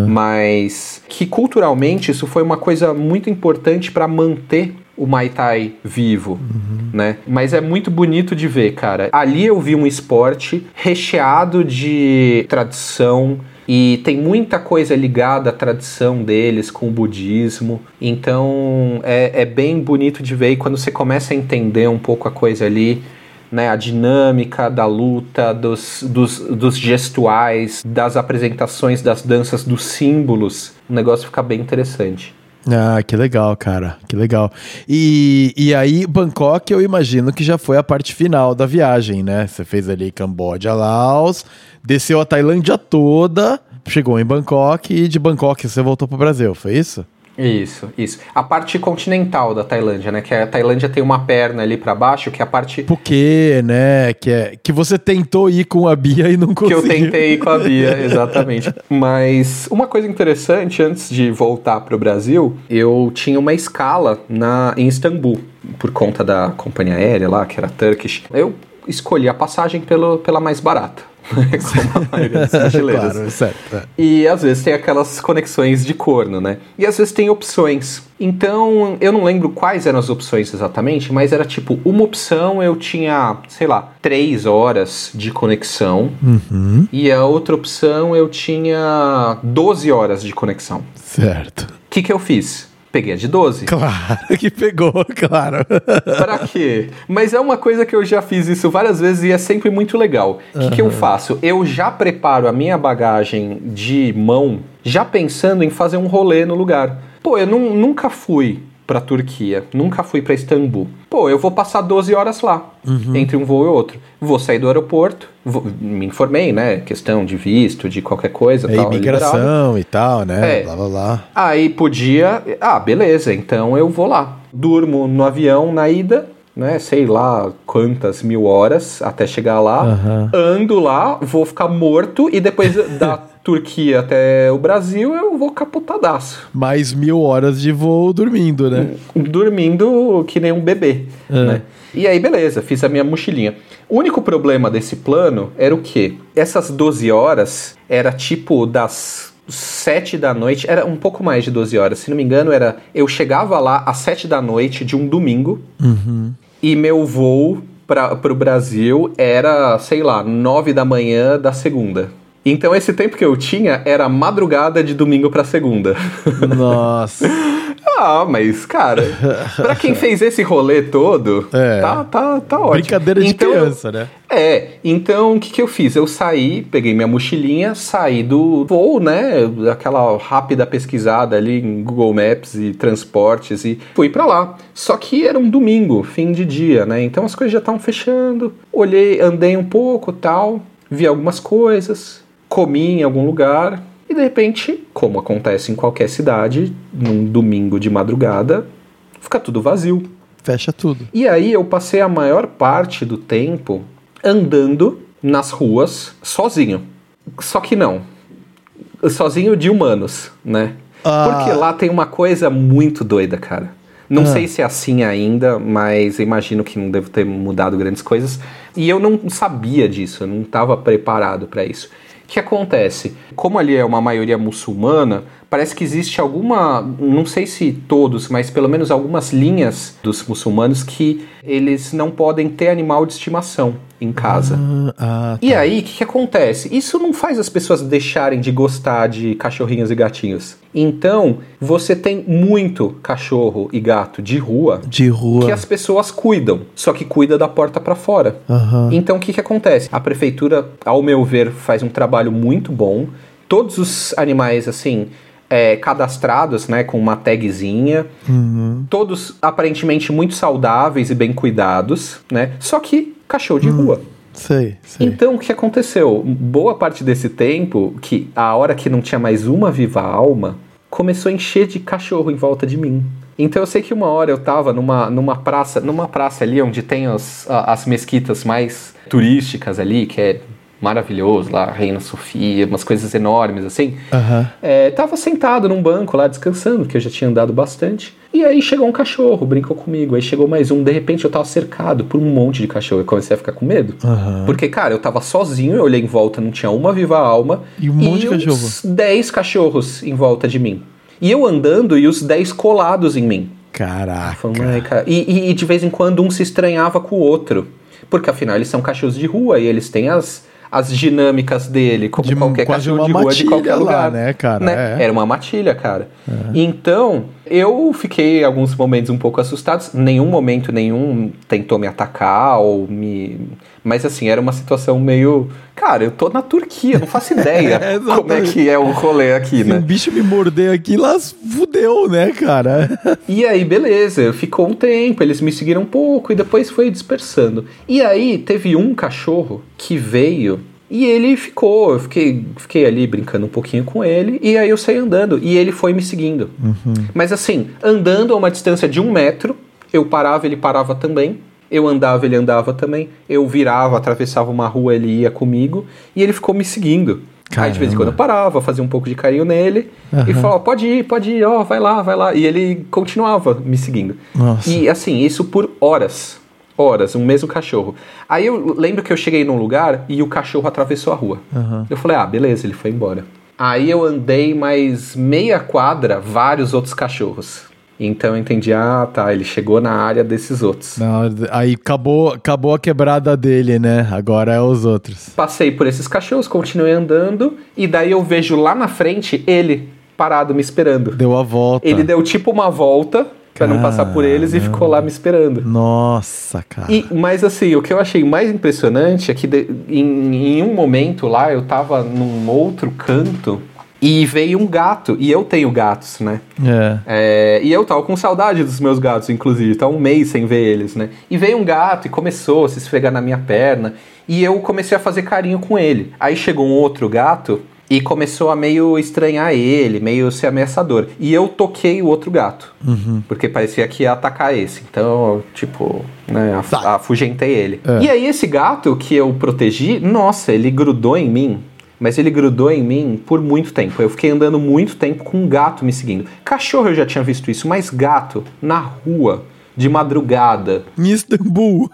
Mas que culturalmente isso foi uma coisa muito importante para manter o Muay Thai vivo, né? Mas é muito bonito de ver, cara. Ali eu vi um esporte recheado de tradição, e tem muita coisa ligada à tradição deles com o budismo. Então é, é bem bonito de ver. E quando você começa a entender um pouco a coisa ali, né, a dinâmica da luta, dos, dos, dos gestuais, das apresentações, das danças, dos símbolos, o negócio fica bem interessante. Ah, que legal, cara. Que legal. E, e aí, Bangkok, eu imagino que já foi a parte final da viagem, né? Você fez ali Camboja, Laos, desceu a Tailândia toda, chegou em Bangkok e de Bangkok você voltou pro Brasil, foi isso? Isso, isso. A parte continental da Tailândia, né? Que a Tailândia tem uma perna ali pra baixo, que é a parte Porque, né? Que, é, que você tentou ir com a Bia e não que conseguiu. eu tentei ir com a Bia, exatamente. Mas uma coisa interessante, antes de voltar para o Brasil, eu tinha uma escala na, em Istambul, por conta da companhia aérea lá, que era Turkish. Eu escolhi a passagem pelo, pela mais barata, como a maioria dos mochileiros. claro, certo. é. E às vezes tem aquelas conexões de corno, né? E às vezes tem opções. Então, eu não lembro quais eram as opções exatamente, mas era tipo, uma opção eu tinha, sei lá, três horas de conexão. Uhum, E a outra opção eu tinha 12 horas de conexão. O certo. que, que eu fiz? Peguei a de 12. Claro que pegou, claro. Pra quê? Mas é uma coisa que eu já fiz isso várias vezes e é sempre muito legal. O que, que eu faço? Eu já preparo a minha bagagem de mão, já pensando em fazer um rolê no lugar. Pô, eu nun- nunca fui pra Turquia, nunca fui pra Istambul. Pô, eu vou passar 12 horas lá, entre um voo e outro. Vou sair do aeroporto, vou- me informei, né? Questão de visto, de qualquer coisa. É tal, liberado. imigração e tal, né? É. Blá blá blá. Aí podia. Ah, beleza, então eu vou lá. Durmo no avião na ida, né? Sei lá quantas mil horas até chegar lá. Aham. Ando lá, vou ficar morto e depois da Turquia até o Brasil eu vou capotadaço. Mais mil horas de voo dormindo, né? Dormindo que nem um bebê, né? E aí, beleza, fiz a minha mochilinha. O único problema desse plano era o quê? Essas 12 horas era tipo das 7 da noite, era um pouco mais de 12 horas, se não me engano, era. Eu chegava lá às 7 da noite de um domingo e meu voo para o Brasil era, sei lá, 9 da manhã da segunda. Então esse tempo que eu tinha era madrugada de domingo para segunda. Nossa. Ah, mas, cara, pra quem fez esse rolê todo, É. tá, tá, tá ótimo. Brincadeira de Então, criança, né? É, então o que, que eu fiz? Eu saí, peguei minha mochilinha, saí do voo, né? Aquela rápida pesquisada ali em Google Maps e transportes e fui pra lá. Só que era um domingo, fim de dia, né? Então as coisas já estavam fechando. Olhei, andei um pouco tal, vi algumas coisas, comi em algum lugar e de repente, como acontece em qualquer cidade, num domingo de madrugada, fica tudo vazio. Fecha tudo. E aí eu passei a maior parte do tempo andando nas ruas sozinho. Só que não. Sozinho de humanos, né? Ah. Porque lá tem uma coisa muito doida, cara. Não Ah. sei se é assim ainda, mas imagino que não deve ter mudado grandes coisas. E eu não sabia disso, eu não estava preparado para isso. Que acontece? Como ali é uma maioria muçulmana, parece que existe alguma, não sei se todos, mas pelo menos algumas linhas dos muçulmanos que eles não podem ter animal de estimação em casa. Ah, ah, E aí, o que, que acontece? Isso não faz as pessoas deixarem de gostar de cachorrinhos e gatinhos. Então, você tem muito cachorro e gato de rua de rua. que as pessoas cuidam, só que cuida da porta para fora. Aham. Então, o que, que acontece? A prefeitura, ao meu ver, faz um trabalho muito bom. Todos os animais, assim, é, cadastrados, né, com uma tagzinha. Uhum. Todos aparentemente muito saudáveis e bem cuidados, né? Só que cachorro de rua. Sei, sei. Então, o que aconteceu? Boa parte desse tempo, que a hora que não tinha mais uma viva alma, começou a encher de cachorro em volta de mim. Então eu sei que uma hora eu tava numa, numa praça, numa praça ali onde tem os, a- as mesquitas mais turísticas ali, que é maravilhoso lá, Reina Sofia, umas coisas enormes assim. Aham. É, tava sentado num banco lá descansando, que eu já tinha andado bastante. E aí chegou um cachorro, brincou comigo. Aí chegou mais um. De repente eu tava cercado por um monte de cachorro. Eu comecei a ficar com medo. Aham. Porque, cara, eu tava sozinho, eu olhei em volta, não tinha uma viva alma. E um monte de cachorro. uns 10 cachorros em volta de mim. E eu andando e os 10 colados em mim. Caraca. Falando, "Ai, cara." E, e- e de vez em quando um se estranhava com o outro. Porque afinal eles são cachorros de rua e eles têm as, as dinâmicas dele, como De- qualquer cachorro de rua de qualquer lá, lugar. né, cara? É. Era uma matilha, cara. Então, eu fiquei alguns momentos um pouco assustados. Nenhum momento nenhum tentou me atacar ou me. Mas assim, era uma situação meio. Cara, eu tô na Turquia, não faço ideia É, como é que é o rolê aqui, Se um né? bicho me morder aqui, lá fudeu, né, cara? E aí, beleza, ficou um tempo, eles me seguiram um pouco e depois foi dispersando. E aí, teve um cachorro que veio e ele ficou. Eu fiquei, fiquei ali brincando um pouquinho com ele e aí eu saí andando e ele foi me seguindo. Mas assim, andando a uma distância de um metro, eu parava, ele parava também. Eu andava, ele andava também. Eu virava, atravessava uma rua, ele ia comigo e ele ficou me seguindo. Aí de vez em quando eu parava, fazia um pouco de carinho nele e falava, pode ir, pode ir, ó, vai lá, vai lá. E ele continuava me seguindo. Nossa. E assim, isso por horas. Horas, um mesmo cachorro. Aí eu lembro que eu cheguei num lugar e o cachorro atravessou a rua. Aham. Eu falei, ah, beleza, ele foi embora. Aí eu andei mais meia quadra, vários outros cachorros. Então eu entendi, ah, tá, ele chegou na área desses outros. Não, aí acabou, acabou a quebrada dele, né? Agora é os outros. Passei por esses cachorros, continuei andando, e daí eu vejo lá na frente ele parado me esperando. Deu a volta. Ele deu tipo uma volta pra não passar por eles e ficou lá me esperando. Nossa, cara. E, mas assim, o que eu achei mais impressionante é que de- em, em um momento lá eu tava num outro canto e veio um gato. E eu tenho gatos, né? É. É, e eu tava com saudade dos meus gatos, inclusive. Tá um mês sem ver eles, né? E veio um gato e começou a se esfregar na minha perna. E eu comecei a fazer carinho com ele. Aí chegou um outro gato e começou a meio estranhar ele, meio ser ameaçador. E eu toquei o outro gato. Porque parecia que ia atacar esse. Então, tipo, né, af- Tá. afugentei ele. É. E aí esse gato que eu protegi, nossa, ele grudou em mim. Mas ele grudou em mim por muito tempo. Eu fiquei andando muito tempo com um gato me seguindo. Cachorro eu já tinha visto isso, mas gato na rua, de madrugada, Em Istambul.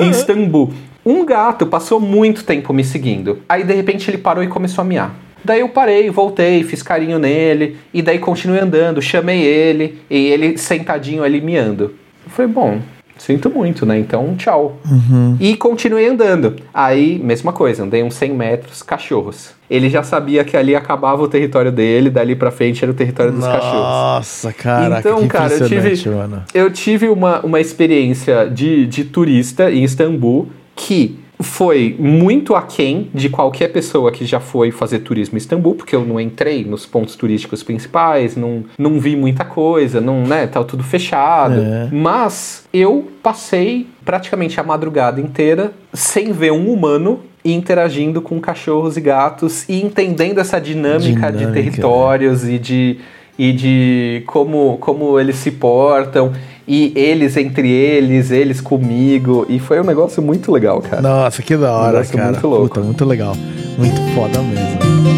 em Istambul. Um gato passou muito tempo me seguindo. Aí de repente ele parou e começou a miar. Daí eu parei, voltei, fiz carinho nele, e daí continuei andando, chamei ele, e ele sentadinho ali miando. Eu falei, bom, sinto muito, né? Então, tchau. Uhum. E continuei andando. Aí, mesma coisa, andei uns 100 metros, cachorros. Ele já sabia que ali acabava o território dele, dali pra frente era o território dos Nossa, cachorros. Nossa, cara, então, que cara, eu tive, mano. eu tive uma, uma experiência de, de turista em Istambul que foi muito aquém de qualquer pessoa que já foi fazer turismo em Istambul, porque eu não entrei nos pontos turísticos principais, não, não vi muita coisa, não, né, tá tudo fechado. É. Mas eu passei praticamente a madrugada inteira sem ver um humano interagindo com cachorros e gatos e entendendo essa dinâmica, dinâmica de territórios é. e de e de como, como eles se portam e eles entre eles, eles comigo. E foi um negócio muito legal, cara. Nossa, que da hora, um cara. Muito louco. Puta, muito legal. Muito foda mesmo.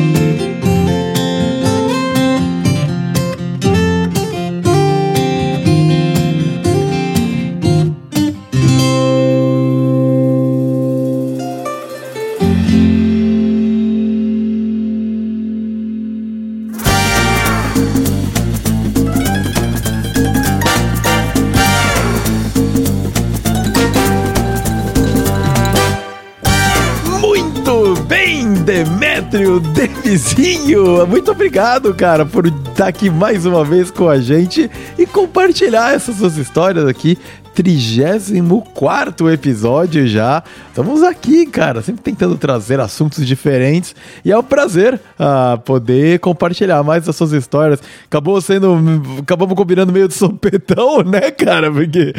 Muito obrigado, cara, por estar aqui mais uma vez com a gente e compartilhar essas suas histórias aqui 34 episódio já. Estamos aqui, cara, sempre tentando trazer assuntos diferentes e é um prazer uh, poder compartilhar mais das suas histórias. Acabou sendo. Acabamos combinando meio de sopetão, né, cara? Porque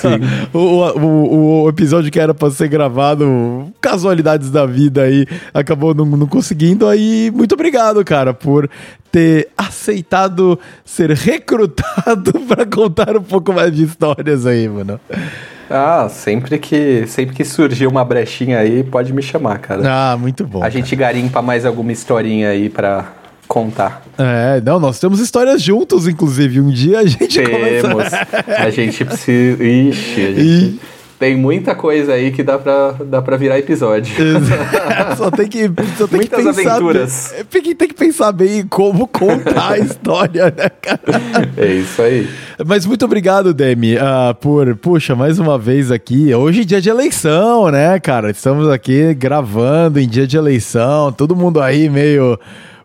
o, o, o, episódio que era para ser gravado, casualidades da vida aí, acabou não, não conseguindo. Aí, muito obrigado, cara, por ter aceitado ser recrutado para contar um pouco mais de histórias aí, mano. Ah, sempre que sempre que surgir uma brechinha aí, pode me chamar, cara. Ah, muito bom. A cara. gente garimpa mais alguma historinha aí para contar. É, não, nós temos histórias juntos, inclusive. Um dia a gente Temos. Começa... a gente precisa. Ixi, a gente. Tem muita coisa aí que dá pra, dá pra virar episódio. só tem que, só tem Muitas que pensar aventuras. Bem, tem que pensar bem como contar a história, né, cara? É isso aí. Mas muito obrigado, Demi, uh, por, puxa, mais uma vez aqui. Hoje é dia de eleição, né, cara? Estamos aqui gravando em dia de eleição, todo mundo aí meio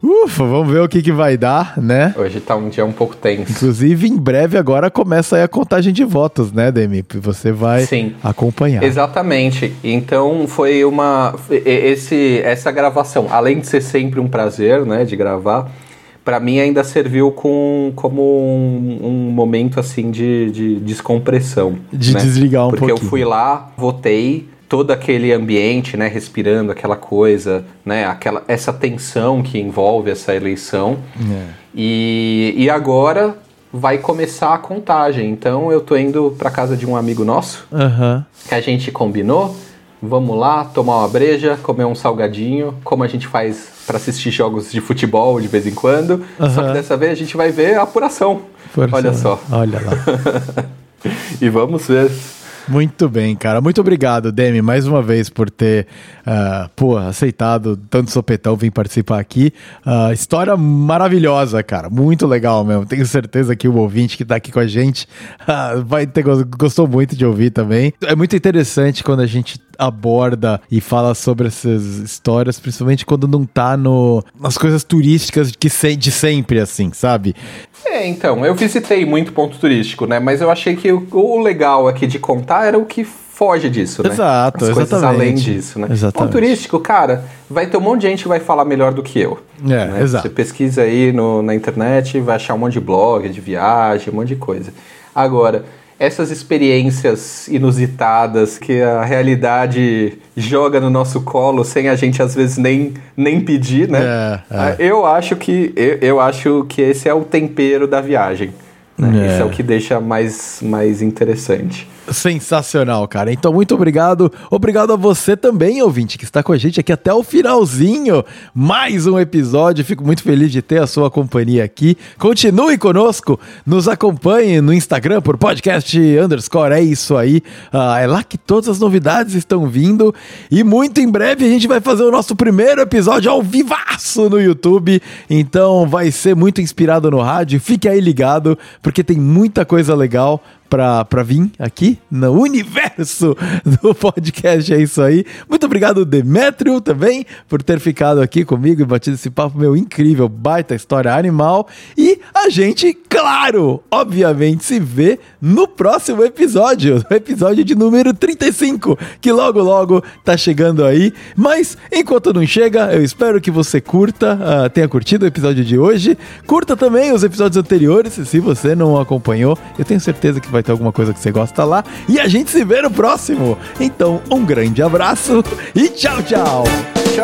Ufa, vamos ver o que, que vai dar, né? Hoje tá um dia um pouco tenso. Inclusive, em breve agora começa a contagem de votos, né, Demi? Você vai Sim, acompanhar. Exatamente. Então foi uma. Esse, essa gravação, além de ser sempre um prazer, né, de gravar, para mim ainda serviu com, como um, um momento assim de, de descompressão. De né? desligar um Porque pouquinho. Porque eu fui lá, votei todo aquele ambiente, né, respirando aquela coisa, né, aquela, essa tensão que envolve essa eleição. É. E, e agora vai começar a contagem. Então eu tô indo para casa de um amigo nosso, uhum. que a gente combinou. Vamos lá tomar uma breja, comer um salgadinho, como a gente faz para assistir jogos de futebol de vez em quando. Uhum. Só que dessa vez a gente vai ver a apuração. apuração. Olha só. Olha lá. e vamos ver muito bem, cara. Muito obrigado, Demi, mais uma vez por ter uh, pô, aceitado tanto sopetão vir participar aqui. Uh, história maravilhosa, cara. Muito legal mesmo. Tenho certeza que o ouvinte que tá aqui com a gente uh, vai ter gostou muito de ouvir também. É muito interessante quando a gente aborda e fala sobre essas histórias, principalmente quando não tá no, nas coisas turísticas que se, de sempre, assim, sabe? É, então, eu visitei muito ponto turístico, né? Mas eu achei que o, o legal aqui de contar era o que foge disso, né? Exato, As coisas exatamente. além disso, né? Exatamente. Ponto turístico, cara, vai ter um monte de gente que vai falar melhor do que eu. É, né? exato. Você pesquisa aí no, na internet, vai achar um monte de blog, de viagem, um monte de coisa. Agora, essas experiências inusitadas que a realidade joga no nosso colo sem a gente às vezes nem, nem pedir, né? É, é. Ah, eu acho que eu, eu, acho que esse é o tempero da viagem. Né? É. Isso é o que deixa mais, mais interessante. Sensacional, cara. Então, muito obrigado. Obrigado a você também, ouvinte, que está com a gente aqui até o finalzinho. Mais um episódio. Fico muito feliz de ter a sua companhia aqui. Continue conosco. Nos acompanhe no Instagram por podcast underscore. É isso aí. Ah, é lá que todas as novidades estão vindo. E muito em breve a gente vai fazer o nosso primeiro episódio ao vivaço no YouTube. Então, vai ser muito inspirado no rádio. Fique aí ligado, porque tem muita coisa legal pra vir aqui no universo do podcast. É isso aí. Muito obrigado, Demétrio, também, por ter ficado aqui comigo e batido esse papo meu incrível, baita história animal. E a gente, claro, obviamente, se vê no próximo episódio, no episódio de número 35, que logo, logo tá chegando aí. Mas enquanto não chega, eu espero que você curta, uh, tenha curtido o episódio de hoje. Curta também os episódios anteriores, se você não acompanhou. Eu tenho certeza que vai ter alguma coisa que você gosta lá. E a gente se vê no próximo. Então, um grande abraço e tchau, tchau. Tchau.